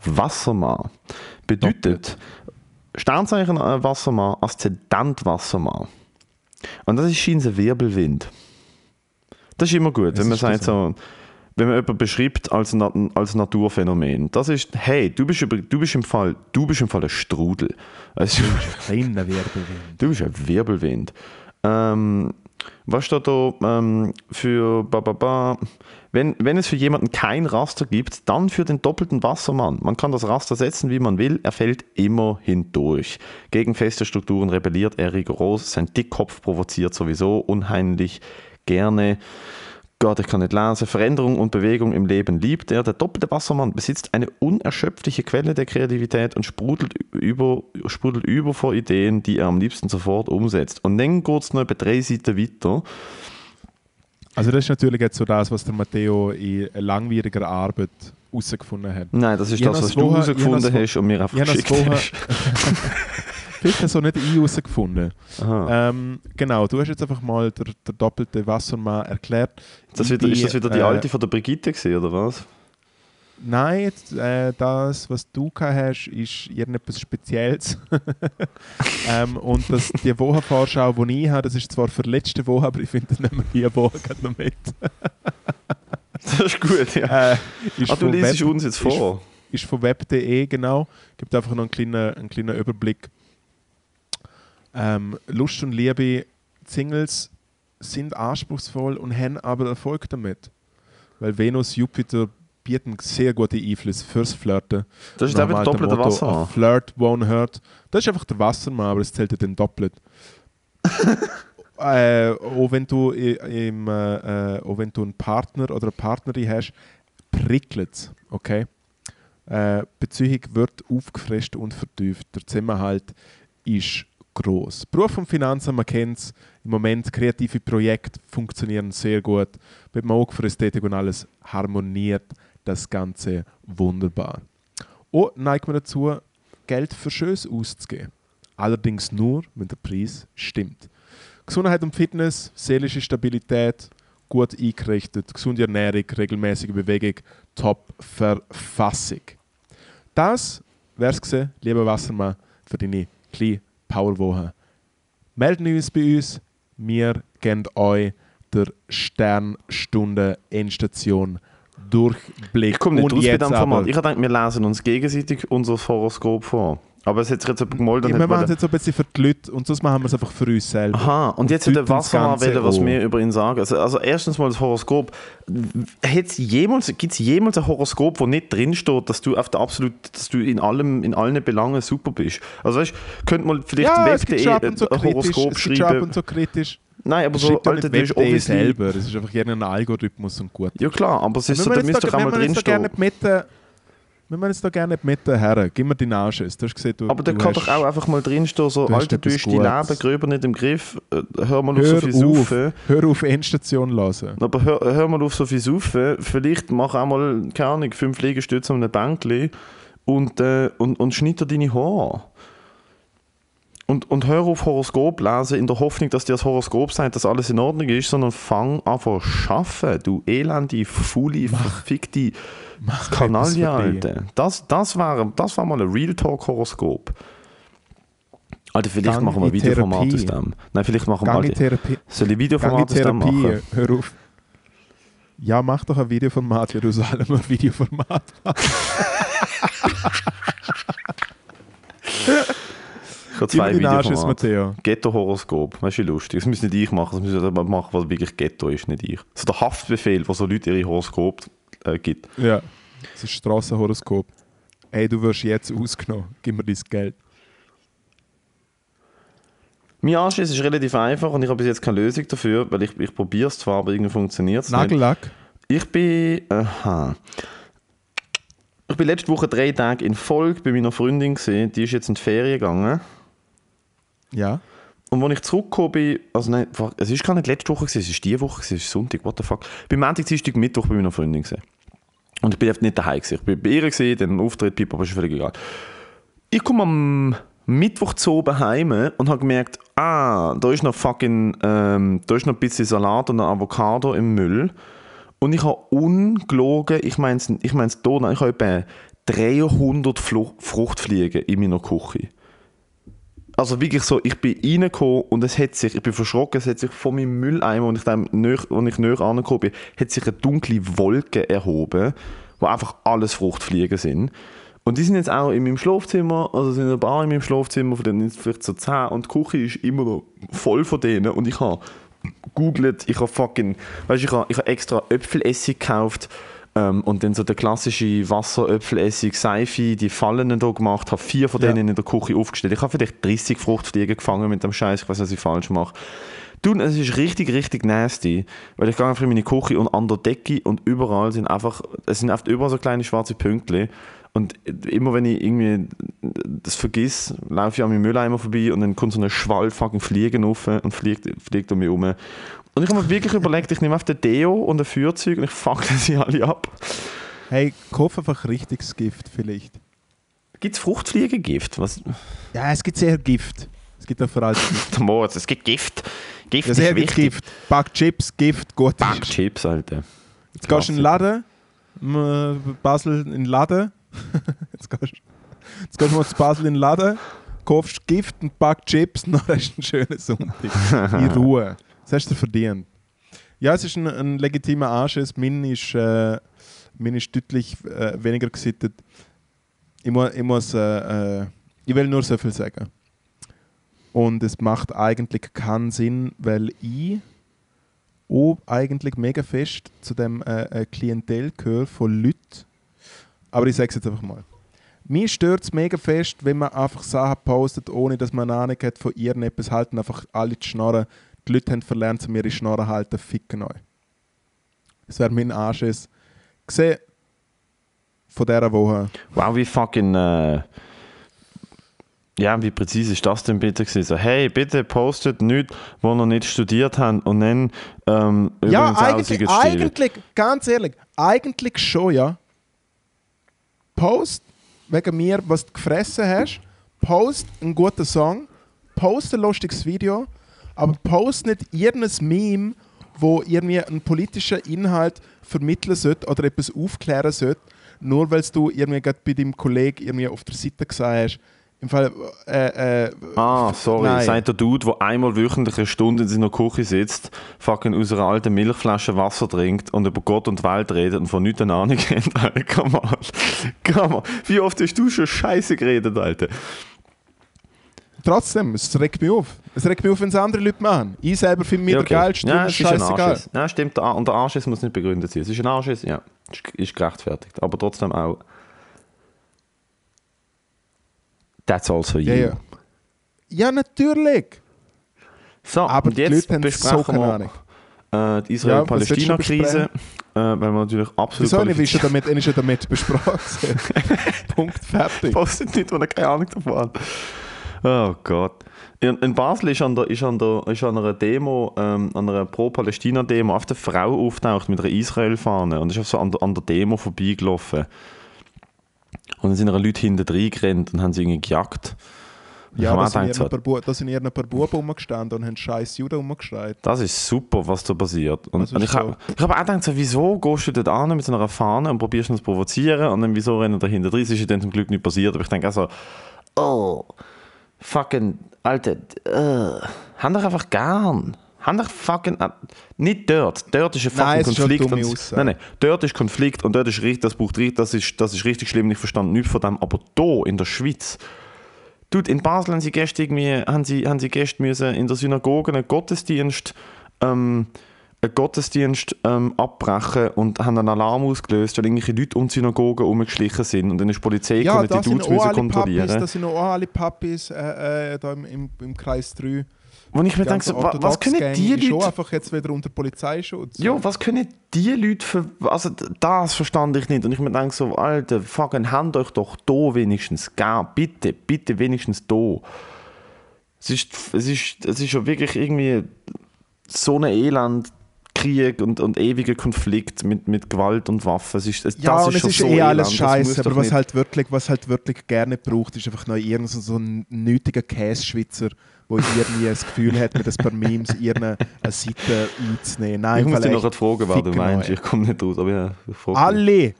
Wassermann. Bedeutet, Sternzeichen äh, Wassermann, Aszendent Wassermann. Und das ist scheinbar ein Wirbelwind. Das ist immer gut, wenn man sagt so, wenn man jemanden beschreibt als, als Naturphänomen, das ist, hey, du bist, über, du bist, im, Fall, du bist im Fall ein Strudel. Also, Kleiner Wirbelwind. du bist ein Wirbelwind. Ähm, was steht da ähm, für ba, ba, ba. Wenn, wenn es für jemanden kein Raster gibt, dann für den doppelten Wassermann. Man kann das Raster setzen, wie man will, er fällt immer hindurch. Gegen feste Strukturen rebelliert er rigoros, sein Dickkopf provoziert sowieso unheimlich gerne. Gott, ich kann nicht lesen. Veränderung und Bewegung im Leben liebt er. Der doppelte Wassermann besitzt eine unerschöpfliche Quelle der Kreativität und sprudelt über, sprudelt über vor Ideen, die er am liebsten sofort umsetzt. Und dann geht es noch etwa drei Seiten weiter. Also das ist natürlich jetzt so das, was der Matteo in langwieriger Arbeit herausgefunden hat. Nein, das ist Ich das, was du herausgefunden hast und mir einfach geschickt hast. Vielleicht so nicht ich herausgefunden. Ähm, genau, du hast jetzt einfach mal der, der doppelte Wassermann erklärt. Das Ich wieder, ist das wieder die äh, alte von der Brigitte gewesen, oder was? Nein, jetzt, äh, das, was du gehabt hast, ist irgendetwas Spezielles. ähm, und das, die Wochenvorschau, die ich habe, das ist zwar für letzte Woche, aber ich finde, das nehmen wir diese Woche gerade noch mit. Das ist gut, ja. Äh, ist ah, du liest Web- uns jetzt ist- vor. ist von web.de, genau. Gibt einfach noch einen kleinen, einen kleinen Überblick. Ähm, Lust und Liebe, Singles sind anspruchsvoll und haben aber Erfolg damit. Weil Venus, Jupiter bieten sehr gute Einflüsse fürs Flirten. Das ist Nach eben dem der alten doppelte Motto, Wassermann. "A Flirt won't hurt. Das ist einfach der Wassermann, aber es zählt ja dann doppelt. äh, auch, wenn du im, äh, äh, auch wenn du einen Partner oder eine Partnerin hast, prickelt es, okay? Äh, Beziehung wird aufgefrischt und vertieft. Der Zusammenhalt ist groß. Beruf und Finanzen, man kennt es. Im Moment kreative Projekte funktionieren sehr gut. Mit dem Auge für Ästhetik und alles harmoniert das Ganze wunderbar. Und neigt man dazu, Geld für Schönes auszugeben. Allerdings nur, wenn der Preis stimmt. Gesundheit und Fitness, seelische Stabilität, gut eingerichtet, gesunde Ernährung, regelmäßige Bewegung, Top-Verfassung. Das wäre es gewesen, lieber Wassermann, für deine kleine Powerwoche. Melden uns bei uns, wir geben euch der Sternstunde Endstation Durchblick. Ich komme nicht Und raus bei diesem Format. Ich denke, wir lesen uns gegenseitig unser Horoskop vor. Aber es hat sich jetzt jemand gemolden. Ja, wir machen es jetzt so ein bisschen für die Leute und sonst machen wir es einfach für uns selber. Aha, und jetzt hat der das Wassermann wollen, was wir über ihn sagen. Also, also erstens mal das Horoskop. Jemals, Gibt es jemals ein Horoskop, wo nicht drinsteht, dass du auf der absolut, dass du in allem, in allen Belangen super bist? Also weißt, könnte man vielleicht Ja, Web.de und ein kritisch. Horoskop ab schreiben? und zu kritisch. Nein, aber Das so, Alter, du Web.de obviously... selber. Es ist einfach irgendein Algorithmus und gut. Ja klar, aber es ist so, da müsste doch einmal müssen jetzt da gerne drinstehen. die Mitte. Wir müssen da gerne die Mitte her. Gib mir deinen Anschiss. Du hast gesehen, du, Aber da du kann hast, doch auch einfach mal drinstehen, so, du Alter, du hast Gutes. Leben gröber nicht im Griff, äh, hör mal auf so Hör viel auf, saufen. hör auf Endstation hören. Aber hör, hör mal auf so viel saufen, vielleicht mach auch mal, keine Ahnung, fünf Liegestütze an einem Bänkli und, äh, und, und schneid dir deine Haare. Und, und hör auf Horoskop lesen in der Hoffnung, dass dir das Horoskop sagt, dass alles in Ordnung ist, sondern fang an zu arbeiten, du elende, faule, verfickte Kanaille. Alter. Das, das, war, das war mal ein Real Talk Horoskop. Alter, vielleicht Gang machen wir ein in Videoformat aus dem. Nein, vielleicht machen wir... Alter, Therapie. soll ich Videoformat aus dem machen? Hör auf. Ja, mach doch ein Videoformat, allem ein Videoformat. Ich habe zwei. Matteo. Ghetto-Horoskop, weißt du, wie lustig. Das muss nicht ich machen, das muss jemand machen, was wirklich Ghetto ist, nicht ich. So der Haftbefehl, wo so Leute ihre Horoskop äh, gibt. Ja, das ist Strassenhoroskop. Hey, du wirst jetzt ausgenommen. Gib mir dein Geld. Mein Anschluss ist relativ einfach und ich habe bis jetzt keine Lösung dafür, weil ich, ich probiere es zwar, aber irgendwie funktioniert es nicht. Nagellack. Ich bin. Aha. Ich bin letzte Woche drei Tage in Folge bei meiner Freundin gesehen. Die ist jetzt in die Ferien gegangen. Ja. Und als ich zurückgekommen bin, also nein, es ist gar nicht letzte Woche, gewesen, es ist diese Woche, gewesen, es ist Sonntag, what the fuck. Ich bin Montag, Dienstag, Mittwoch bei meiner Freundin gesehen. Und ich bin einfach nicht daheim gewesen. Ich bin bei ihr gesehen, dann Auftritt, Pipa, aber ist völlig egal. Ich komme am Mittwoch zu oben heim und habe gemerkt, ah, da ist noch fucking, ähm, da ist noch ein bisschen Salat und ein Avocado im Müll. Und ich habe ungelogen, ich meine es ich mein's da, ich habe etwa 300 Flu Fruchtfliegen in meiner Küche. Also wirklich so, ich bin reingekommen und es hat sich, ich bin verschrocken, es hat sich von meinem Mülleimer, wo ich, dem näher, wo ich näher angekommen bin, hat sich eine dunkle Wolke erhoben, wo einfach alles Fruchtfliegen sind. Und die sind jetzt auch in meinem Schlafzimmer, also sind ein paar in meinem Schlafzimmer, von denen sind vielleicht so 10 und die Küche ist immer noch voll von denen und ich habe googelt, ich habe fucking, weißt ich habe, ich habe extra Äpfelessig gekauft ähm, und dann so der klassische Wasseröpfelessig, Seife, die Fallen da gemacht, habe vier von Ja. denen in der Küche aufgestellt. Ich habe vielleicht 30 Fruchtfliegen gefangen mit dem Scheiß, ich weiß, was ich falsch mache. Du, es ist richtig, richtig nasty, weil ich gehe einfach in meine Küche und an der Decke und überall sind einfach, es sind oft überall so kleine schwarze Pünktchen und immer wenn ich irgendwie das vergiss, laufe ich an meinem Mülleimer vorbei und dann kommt so eine Schwall fucking Fliegen rauf und fliegt, fliegt um mich herum. Und ich habe mir wirklich überlegt, ich nehme auf den Deo und ein Feuerzeug und ich fuck sie alle ab. Hey, kauf einfach richtiges Gift vielleicht. Gibt es Fruchtfliegengift? Was? Ja, es gibt sehr Gift. Es gibt auch vor allem es gibt Gift. Gift ja, ist sehr viel wichtig. Gift. Pack Chips, Gift, gut. ist. Backchips, Alter. Jetzt gehst du in den Laden, Basel in den Laden. jetzt, gehst, jetzt gehst du mal zu Basel in den Laden, kaufst Gift und Pack Chips und dann hast du einen schönen Sonntag. In Ruhe. Das hast du verdient. Ja, es ist ein, ein legitimer Anschiss. Mein ist, äh, mein ist deutlich äh, weniger gesittet. Ich, mu ich muss, äh, äh, ich will nur so viel sagen. Und es macht eigentlich keinen Sinn, weil ich auch eigentlich mega fest zu dem äh, äh, Klientel gehöre von Leuten. Aber ich sage es jetzt einfach mal. Mir stört es mega fest, wenn man einfach Sachen postet, ohne dass man eine Ahnung hat von irgendetwas, halten einfach alle die Schnorren. Die Leute haben verlernt, zu mir die Schnorren halten, ficken euch. Das wäre mein Anschiss. Gesehen von dieser Woche. Wow, wie fucking. Äh, ja, wie präzise ist das denn bitte gewesen? So, hey, bitte postet nichts, wo ihr nicht studiert habt und dann ähm, Ja, eigentlich, eigentlich, ganz ehrlich, eigentlich schon, ja. Post wegen mir, was du gefressen hast. Post einen guten Song. Post ein lustiges Video. Aber post nicht irgendein Meme, wo irgendwie einen politischen Inhalt vermitteln sollte oder etwas aufklären sollte, nur weil du irgendwie gerade bei deinem Kollegen irgendwie auf der Seite gesehen hast. Im Fall, äh, äh, Ah, sorry, sagt der Dude, der einmal wöchentlich eine Stunde in seiner Küche sitzt, fucking aus einer alten Milchflasche Wasser trinkt und über Gott und Welt redet und von nichts eine Ahnung hat. Alter, come on. Come on. Wie oft hast du schon Scheiße geredet, Alter? Trotzdem, es regt mich auf. Es regt mich auf, wenn es andere Leute machen. Ich selber finde mir Ja, der geilste, ja, scheißegal. Ja, stimmt. Der, und der Anschiss muss nicht begründet sein. Es ist ein Anschiss, ja. Ist, ist gerechtfertigt. Aber trotzdem auch. That's also you. Ja, ja. Ja, natürlich. So, Aber und jetzt so besprechen keine wir Ahnung. äh, die Israel-Palästina-Krise. Ja, äh, weil wir natürlich absolut Wieso nicht? Ist qualifiziert- damit, ist er damit besprochen? Punkt, fertig. postet nicht, wenn er keine Ahnung davon hat. Oh Gott. In, in Basel ist an, der, ist, an der, ist an einer Demo, ähm, an einer Pro-Palästina-Demo, auf der Frau auftaucht mit einer Israel-Fahne und ist auf so an, der- an der Demo vorbeigelaufen. Und dann sind ihre Leute hinten reingerannt und haben sie irgendwie gejagt. Und Ja, da sind, ein paar da sind ein paar Buben rumgestanden und haben scheiß Juden rumgeschreit. Das ist super, was da passiert. Und, Das ist und ich so. habe ich auch gedacht, so, wieso gehst du dort an mit so einer Fahne und probierst ihn zu provozieren und dann wieso rennen da hinter drin? Es ist ja dann zum Glück nicht passiert, aber ich denke auch so, oh, fucking, Alter, äh, haben doch einfach gern. Haben doch fucking, äh, nicht dort. Dort ist ein fucking Nein, ist Konflikt. dumme und, nein, nein, dort ist Konflikt und dort ist richtig, das braucht richtig, das ist, das ist richtig schlimm, ich verstand nichts von dem, aber hier in der Schweiz, Dude, in Basel haben sie gestern irgendwie, haben sie, haben sie gestern müssen in der Synagoge einen Gottesdienst, ähm, einen Gottesdienst ähm, abbrechen und haben einen Alarm ausgelöst, weil irgendwelche Leute um die Synagoge herumgeschlichen sind und dann ist die Polizei Ja, da die Dudes müssen kontrollieren. Papis, das sind auch alle Papis äh, äh, da im, im, im Kreis 3. Wo ich mir denke, ganze so, wa- was können die ist schon Leute... einfach jetzt wieder unter Polizeischutz. Ja, was können die Leute für. Also, das verstand ich nicht. Und ich mir denke so, Alter, fucking, habt euch doch da wenigstens gegeben. Bitte, bitte wenigstens da. Es ist, es ist, es ist ja wirklich irgendwie so ein Elend. Krieg und, und ewiger Konflikt mit, mit Gewalt und Waffen. Es ist, es, Ja, das und ist es schon ist so eh alles elend. Muss scheiße, aber was halt, wirklich, was halt wirklich gerne braucht, ist einfach noch irgend so, ein nötiger Käseschwitzer, der irgendwie das Gefühl hat, mit ein paar Memes irgendeine eine Seite einzunehmen. Nein, ich muss dich noch fragen, wer du meinst. Ich komme nicht raus, aber ja, ich. Alle!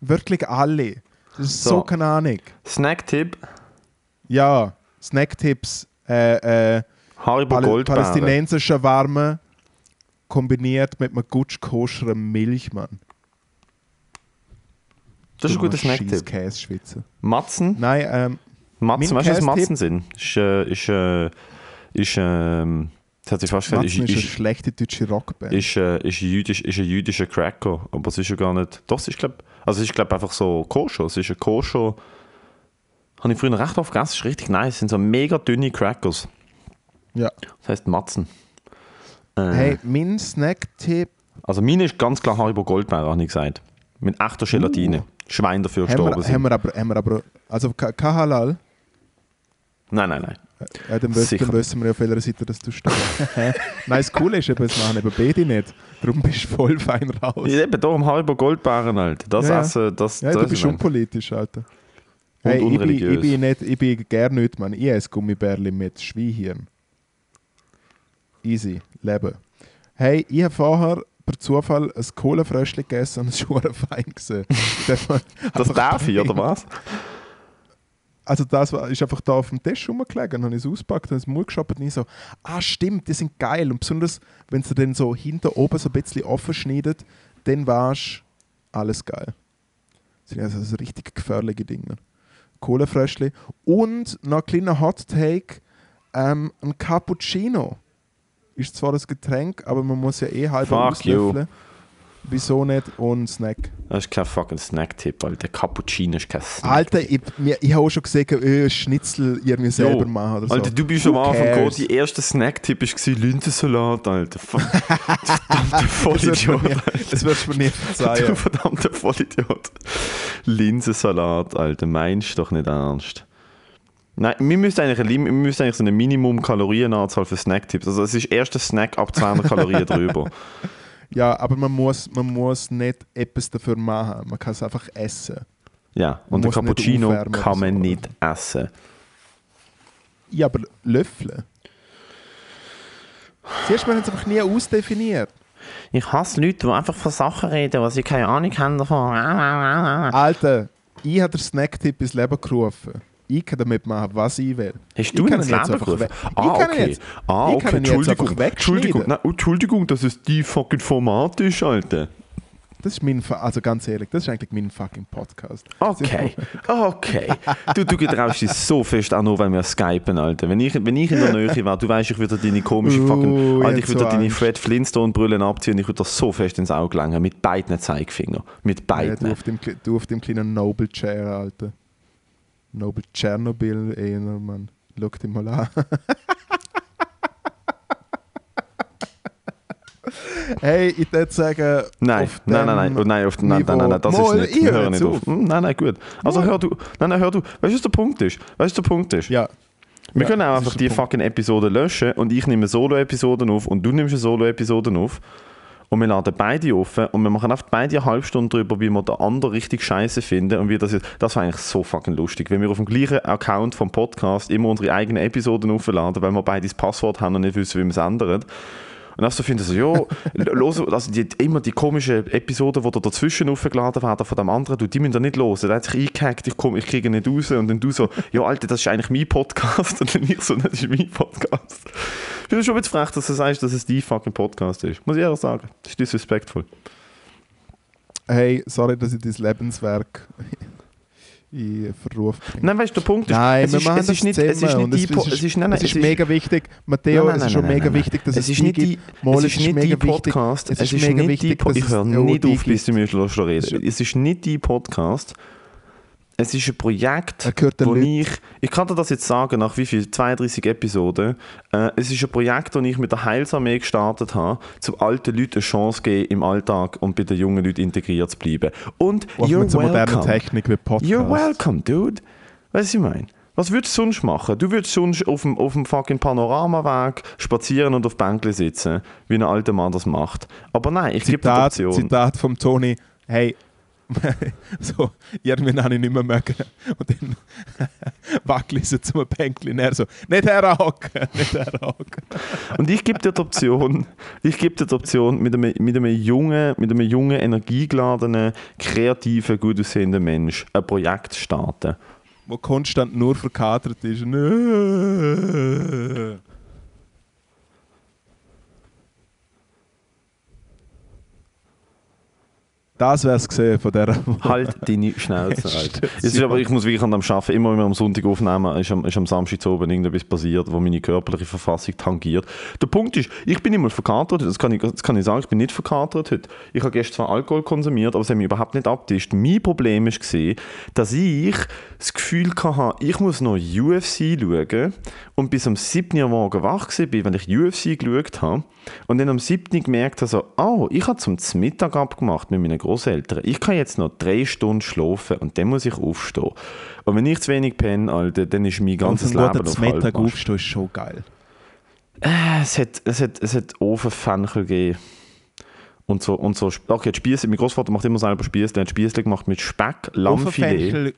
Wirklich alle. Das ist so, So. keine Ahnung. Snacktipp. Ja, Snacktipps. Äh, äh, Haribo Pal Goldbeere. palästinensischer Warme kombiniert mit einem gut koscheren Milchmann. Das ist ein guter Snacktipp. Käse. Matzen. Nein, ähm, Matzen, weißt du, was Matzen sind? Ist, äh, ist, äh, ist, ähm, das hat sich fast gesagt, Matzen ist, ist eine ist, schlechte deutsche Rockband. ist, äh, ist, ein jüdisch, ist ein jüdischer Cracker, aber es ist ja gar nicht. Doch, es ist, glaub, also es ist, glaube einfach so koscher. Es ist ein koscher. Habe ich früher recht oft gegessen, ist richtig nice. Es sind so mega dünne Crackers. Ja. Das heißt Matzen. Äh, Hey, mein Snacktipp Also meine ist ganz klar Haribo Goldbeere, habe ich gesagt. Mit echter Gelatine. Schwein dafür Uh. haben gestorben wir, sind. haben, wir aber, haben wir aber. Also ke- kein Halal. Nein, nein, nein. Ja, dann, wissen, Sicher. dann wissen wir ja, auf welcher Seite das du stehst. Nein, das Coole ist eben, es machen eben beide nicht. Darum bist du voll fein raus. Ja, Eben darum Haribo Goldbeeren halt. Das Ja. Essen, das, Ja, das du bist unpolitisch, Alter. Und Hey, ich, bin, unreligiös. ich, bin nicht, ich bin gerne nicht, Mann. Ich esse Gummibärli mit Schweinhirn. Easy, Leben. Hey, ich habe vorher per Zufall ein Kohlenfröschli gegessen und es war fein. gewesen. Das darf ich, oder was? Also das war, ist einfach da auf dem Tisch rumgelegen und habe es ausgepackt und es Mund geschoppt und ich so, ah stimmt, die sind geil. Und besonders, wenn sie dann so hinter oben so ein bisschen offen schneidet, dann war's alles geil. Das sind also so richtig gefährliche Dinge. Kohlenfröschli. Und noch ein kleiner Hot Take, ähm, ein Cappuccino. Ist zwar das Getränk, aber man muss ja eh halb auslöffeln. Wieso nicht? Und Snack. Das ist kein fucking Snack-Tipp, Alter. Cappuccino ist kein Snack. Alter, ich, ich habe auch schon gesehen, äh, Schnitzel irgendwie selber machen oder so. Alter, du bist am Who Anfang gekommen, die erste Snack-Tipp war Linsensalat, Alter. Ver- Verdammter du Vollidiot. Das wirst du mir Du verzeihen. verdammter Vollidiot. Linsensalat, Alter. Meinst du doch nicht ernst. Nein, wir müssen eigentlich, wir müssen eigentlich so eine Minimum-Kalorienanzahl für Snacktipps. Also es ist erst ein Snack ab 200 Kalorien drüber. Ja, aber man muss, man muss nicht etwas dafür machen. Man kann es einfach essen. Ja, Man und ein Cappuccino kann man so. nicht essen. Ja, aber löffeln. Siehst du, wir haben es einfach nie ausdefiniert. Ich hasse Leute, die einfach von Sachen reden, was sie keine Ahnung haben davon. Alter, ich habe den Snacktipp ins Leben gerufen. Ich kann damit machen, was ich will. Hast du ich ihn ins Leben gerufen? Ah, ich okay. Jetzt, ah, ich okay. kann ihn jetzt Entschuldigung. einfach Entschuldigung. Nein, Entschuldigung, dass es die fucking Format ist, Alter. Das ist mein, also ganz ehrlich, das ist eigentlich mein fucking Podcast. Okay, okay. Du, du getraust dich so fest auch nur, wenn wir skypen, Alter. Wenn ich, wenn ich in der Nähe war, du weißt, ich würde deine komische Uh, fucking... ich Alter, ich würde so deine Angst. Fred Flintstone-Brüllen abziehen und ich würde dir so fest ins Auge langen. Mit beiden Zeigefingern. Mit Ja, beiden. du, auf dem, du auf dem kleinen Noble Chair, Alter. Noble Chernobyl, eher, Mann. Schau dich mal an. hey, ich würde sagen. Nein, auf nein, nein, nein, nein, auf, nein, nein, nein, nein, das Mal, ist nicht. ich Wir höre hören nicht auf. Hm, Nein, nein, gut. Also Mal. hör du, nein, nein, hör du. Weißt du, was der Punkt ist? Weißt du, der Punkt ist? Ja. Wir Ja, können auch einfach die Punkt. fucking Episode löschen und ich nehme Solo-Episoden auf und du nimmst eine Solo-Episode auf und wir laden beide offen und wir machen einfach beide eine halbe Stunde drüber, wie wir den anderen richtig scheiße finden und wie das ist. Das war eigentlich so fucking lustig, wenn wir auf dem gleichen Account vom Podcast immer unsere eigenen Episoden aufladen, weil wir beide das Passwort haben und nicht wissen, wie wir es ändern. Und dann so finden so, ja, los, also die, immer die komischen Episoden, die da dazwischen aufgeladen werden von dem anderen, du, die müssen da nicht los. Der hat sich eingehackt, ich, komm, ich kriege ihn nicht raus. Und dann du so, ja, Alter, das ist eigentlich mein Podcast. Und dann ich so, das ist mein Podcast. Ich finde schon ein bisschen frech, dass du sagst, dass es dein fucking Podcast ist. Muss ich ehrlich sagen. Das ist disrespektful. Hey, sorry, dass ich dein Lebenswerk in Verruf bringe. Nein, weißt du, der Punkt ist, Nein, es ist, es ist nicht, es ist nicht die, Po- es ist, nein, nein, es ist mega wichtig. Matteo, Nein, es ist schon mega wichtig, dass es es, nicht die. Mal, es ist nicht die Podcast, Es es ist mega wichtig, dass ich es höre auch nicht auf, bis du mir schon Es reden. Es ist nicht die Podcast, es ist ein Projekt, wo ich, ich kann dir das jetzt sagen, nach wie viel, 32 Episoden, äh, es ist ein Projekt, das ich mit der Heilsarmee gestartet habe, zum alten Leuten eine Chance zu geben, im Alltag und bei den jungen Leuten integriert zu bleiben. Und Was you're mit so moderner welcome. Technik wie Podcast. You're welcome, dude. Weißt du, was ich meine? Was würdest du sonst machen? Du würdest sonst auf dem, auf dem fucking Panoramaweg spazieren und auf Bänkle sitzen, wie ein alter Mann das macht. Aber nein, ich gebe dir Zitat, Option. Zitat vom Toni, hey, so, irgendwann habe ich nicht mehr mögen. Und dann wackel ich so zum Bänkchen. Er so, nicht herhocken, nicht herhocken. Und ich gebe dir die Option, ich gebe dir die Option, mit einem, mit einem jungen, mit einem jungen, energiegeladenen, kreativen, gut aussehenden Mensch ein Projekt zu starten. der konstant nur verkatert ist. Das wär's gesehen von dieser Woche. Halt deine Schnauze, Alter. Es ist aber, ich muss wirklich an dem Arbeiten, immer wenn wir am Sonntag aufnehmen, ist am, ist am Samstag zu oben irgendetwas passiert, wo meine körperliche Verfassung tangiert. Der Punkt ist, ich bin immer verkatert, das kann ich, das kann ich sagen, ich bin nicht verkatert heute. Ich habe gestern zwar Alkohol konsumiert, aber es hat mich überhaupt nicht abgetischt. Mein Problem war, dass ich das Gefühl hatte, ich muss noch UFC schauen und bis am 7. Uhr morgen wach war, weil ich UFC geschaut habe. Und dann am 7. gemerkt habe, so, oh, ich habe zum Mittag abgemacht mit meinen Großeltern. Ich kann jetzt noch drei Stunden schlafen und dann muss ich aufstehen. Und wenn ich zu wenig penne, Alter, dann ist mein ganzes Ganz ein Leben auf Mittag aufstehen ist schon geil. Es hat, es hat, es hat Ofenfenchel gegeben. Und so, und so, okay, die Spiesse, mein Großvater macht immer selber Spieße, der hat Spieße gemacht mit Speck, Lammfilet.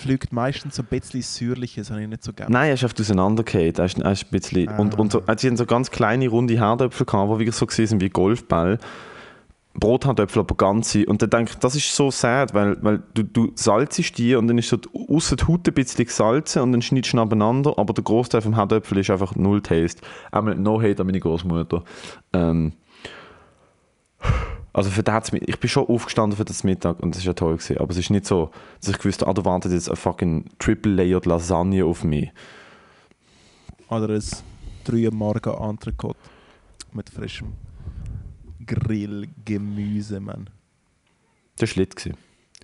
Fliegt meistens so ein bisschen säuerliches, habe ich nicht so gerne. Nein, er ist oft auseinandergefallen. Er ist, er ist ein bisschen, und, und so, also sie haben so ganz kleine, runde Herdöpfel gehabt, die wirklich so gesehen sind wie Golfball. Brotherdöpfel, aber ganze. Und dann denke ich, das ist so sad, weil, weil du, du salzest die und dann ist so die- ausser die Haut ein bisschen gesalzen und dann schneidest du ihn abeinander, aber der Großteil vom Herdöpfel ist einfach null Taste. Einmal no hate an meine Großmutter. Ähm, also für das, ich bin schon aufgestanden für das Mittag und das ist ja toll gewesen, aber es ist nicht so, dass ich gewusst habe, ah, da wartet jetzt eine fucking triple layered Lasagne auf mich. Oder ein 3 Morgen Entrecote mit frischem Grillgemüse, Mann. Das war lit.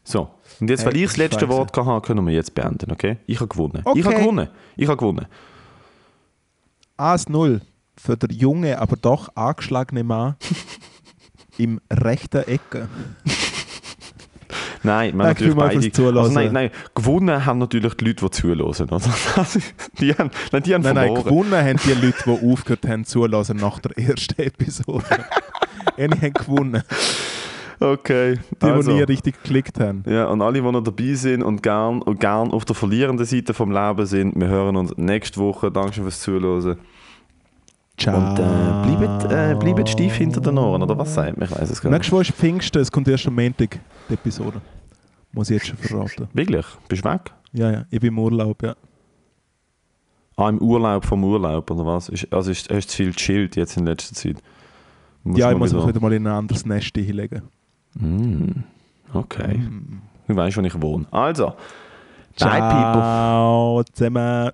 So, und jetzt, weil Hey, ich das letzte. Wort hatte, können wir jetzt beenden, okay? Ich habe gewonnen. Okay. Ich habe gewonnen. Ich habe gewonnen. 1-0 für der junge, aber doch angeschlagene Mann im rechten Ecke. Nein, Danke natürlich beide. Also nein, nein, gewonnen haben natürlich die Leute, die? Das ist- die haben, nein, die haben Nein, nein, verloren. gewonnen haben die Leute, die aufgehört haben zulassen nach der ersten Episode. Eine haben gewonnen. okay, Die, also. die nie richtig geklickt haben. Ja, und alle, die noch dabei sind und gern, und gern auf der verlierenden Seite vom Leben sind, wir hören uns nächste Woche. Dankeschön fürs Zuhören. Ciao. Und äh, bleibt, äh, bleibt steif hinter den Ohren, oder was sagt man? Ich weiß es gar nicht. Nächste Woche ist Pfingsten, es kommt erst am Montag, die Episode. Muss ich jetzt schon verraten. Wirklich? Bist du weg? Ja, ja, ich bin im Urlaub, ja. Ah, im Urlaub vom Urlaub, oder was? Also ist, hast du viel gechillt jetzt in letzter Zeit? Musst ja, ich muss mich wieder- mal in ein anderes Nest hinlegen. Mm, okay. Mm. Du weißt, wo ich wohne. Also, bye people. Ciao zusammen.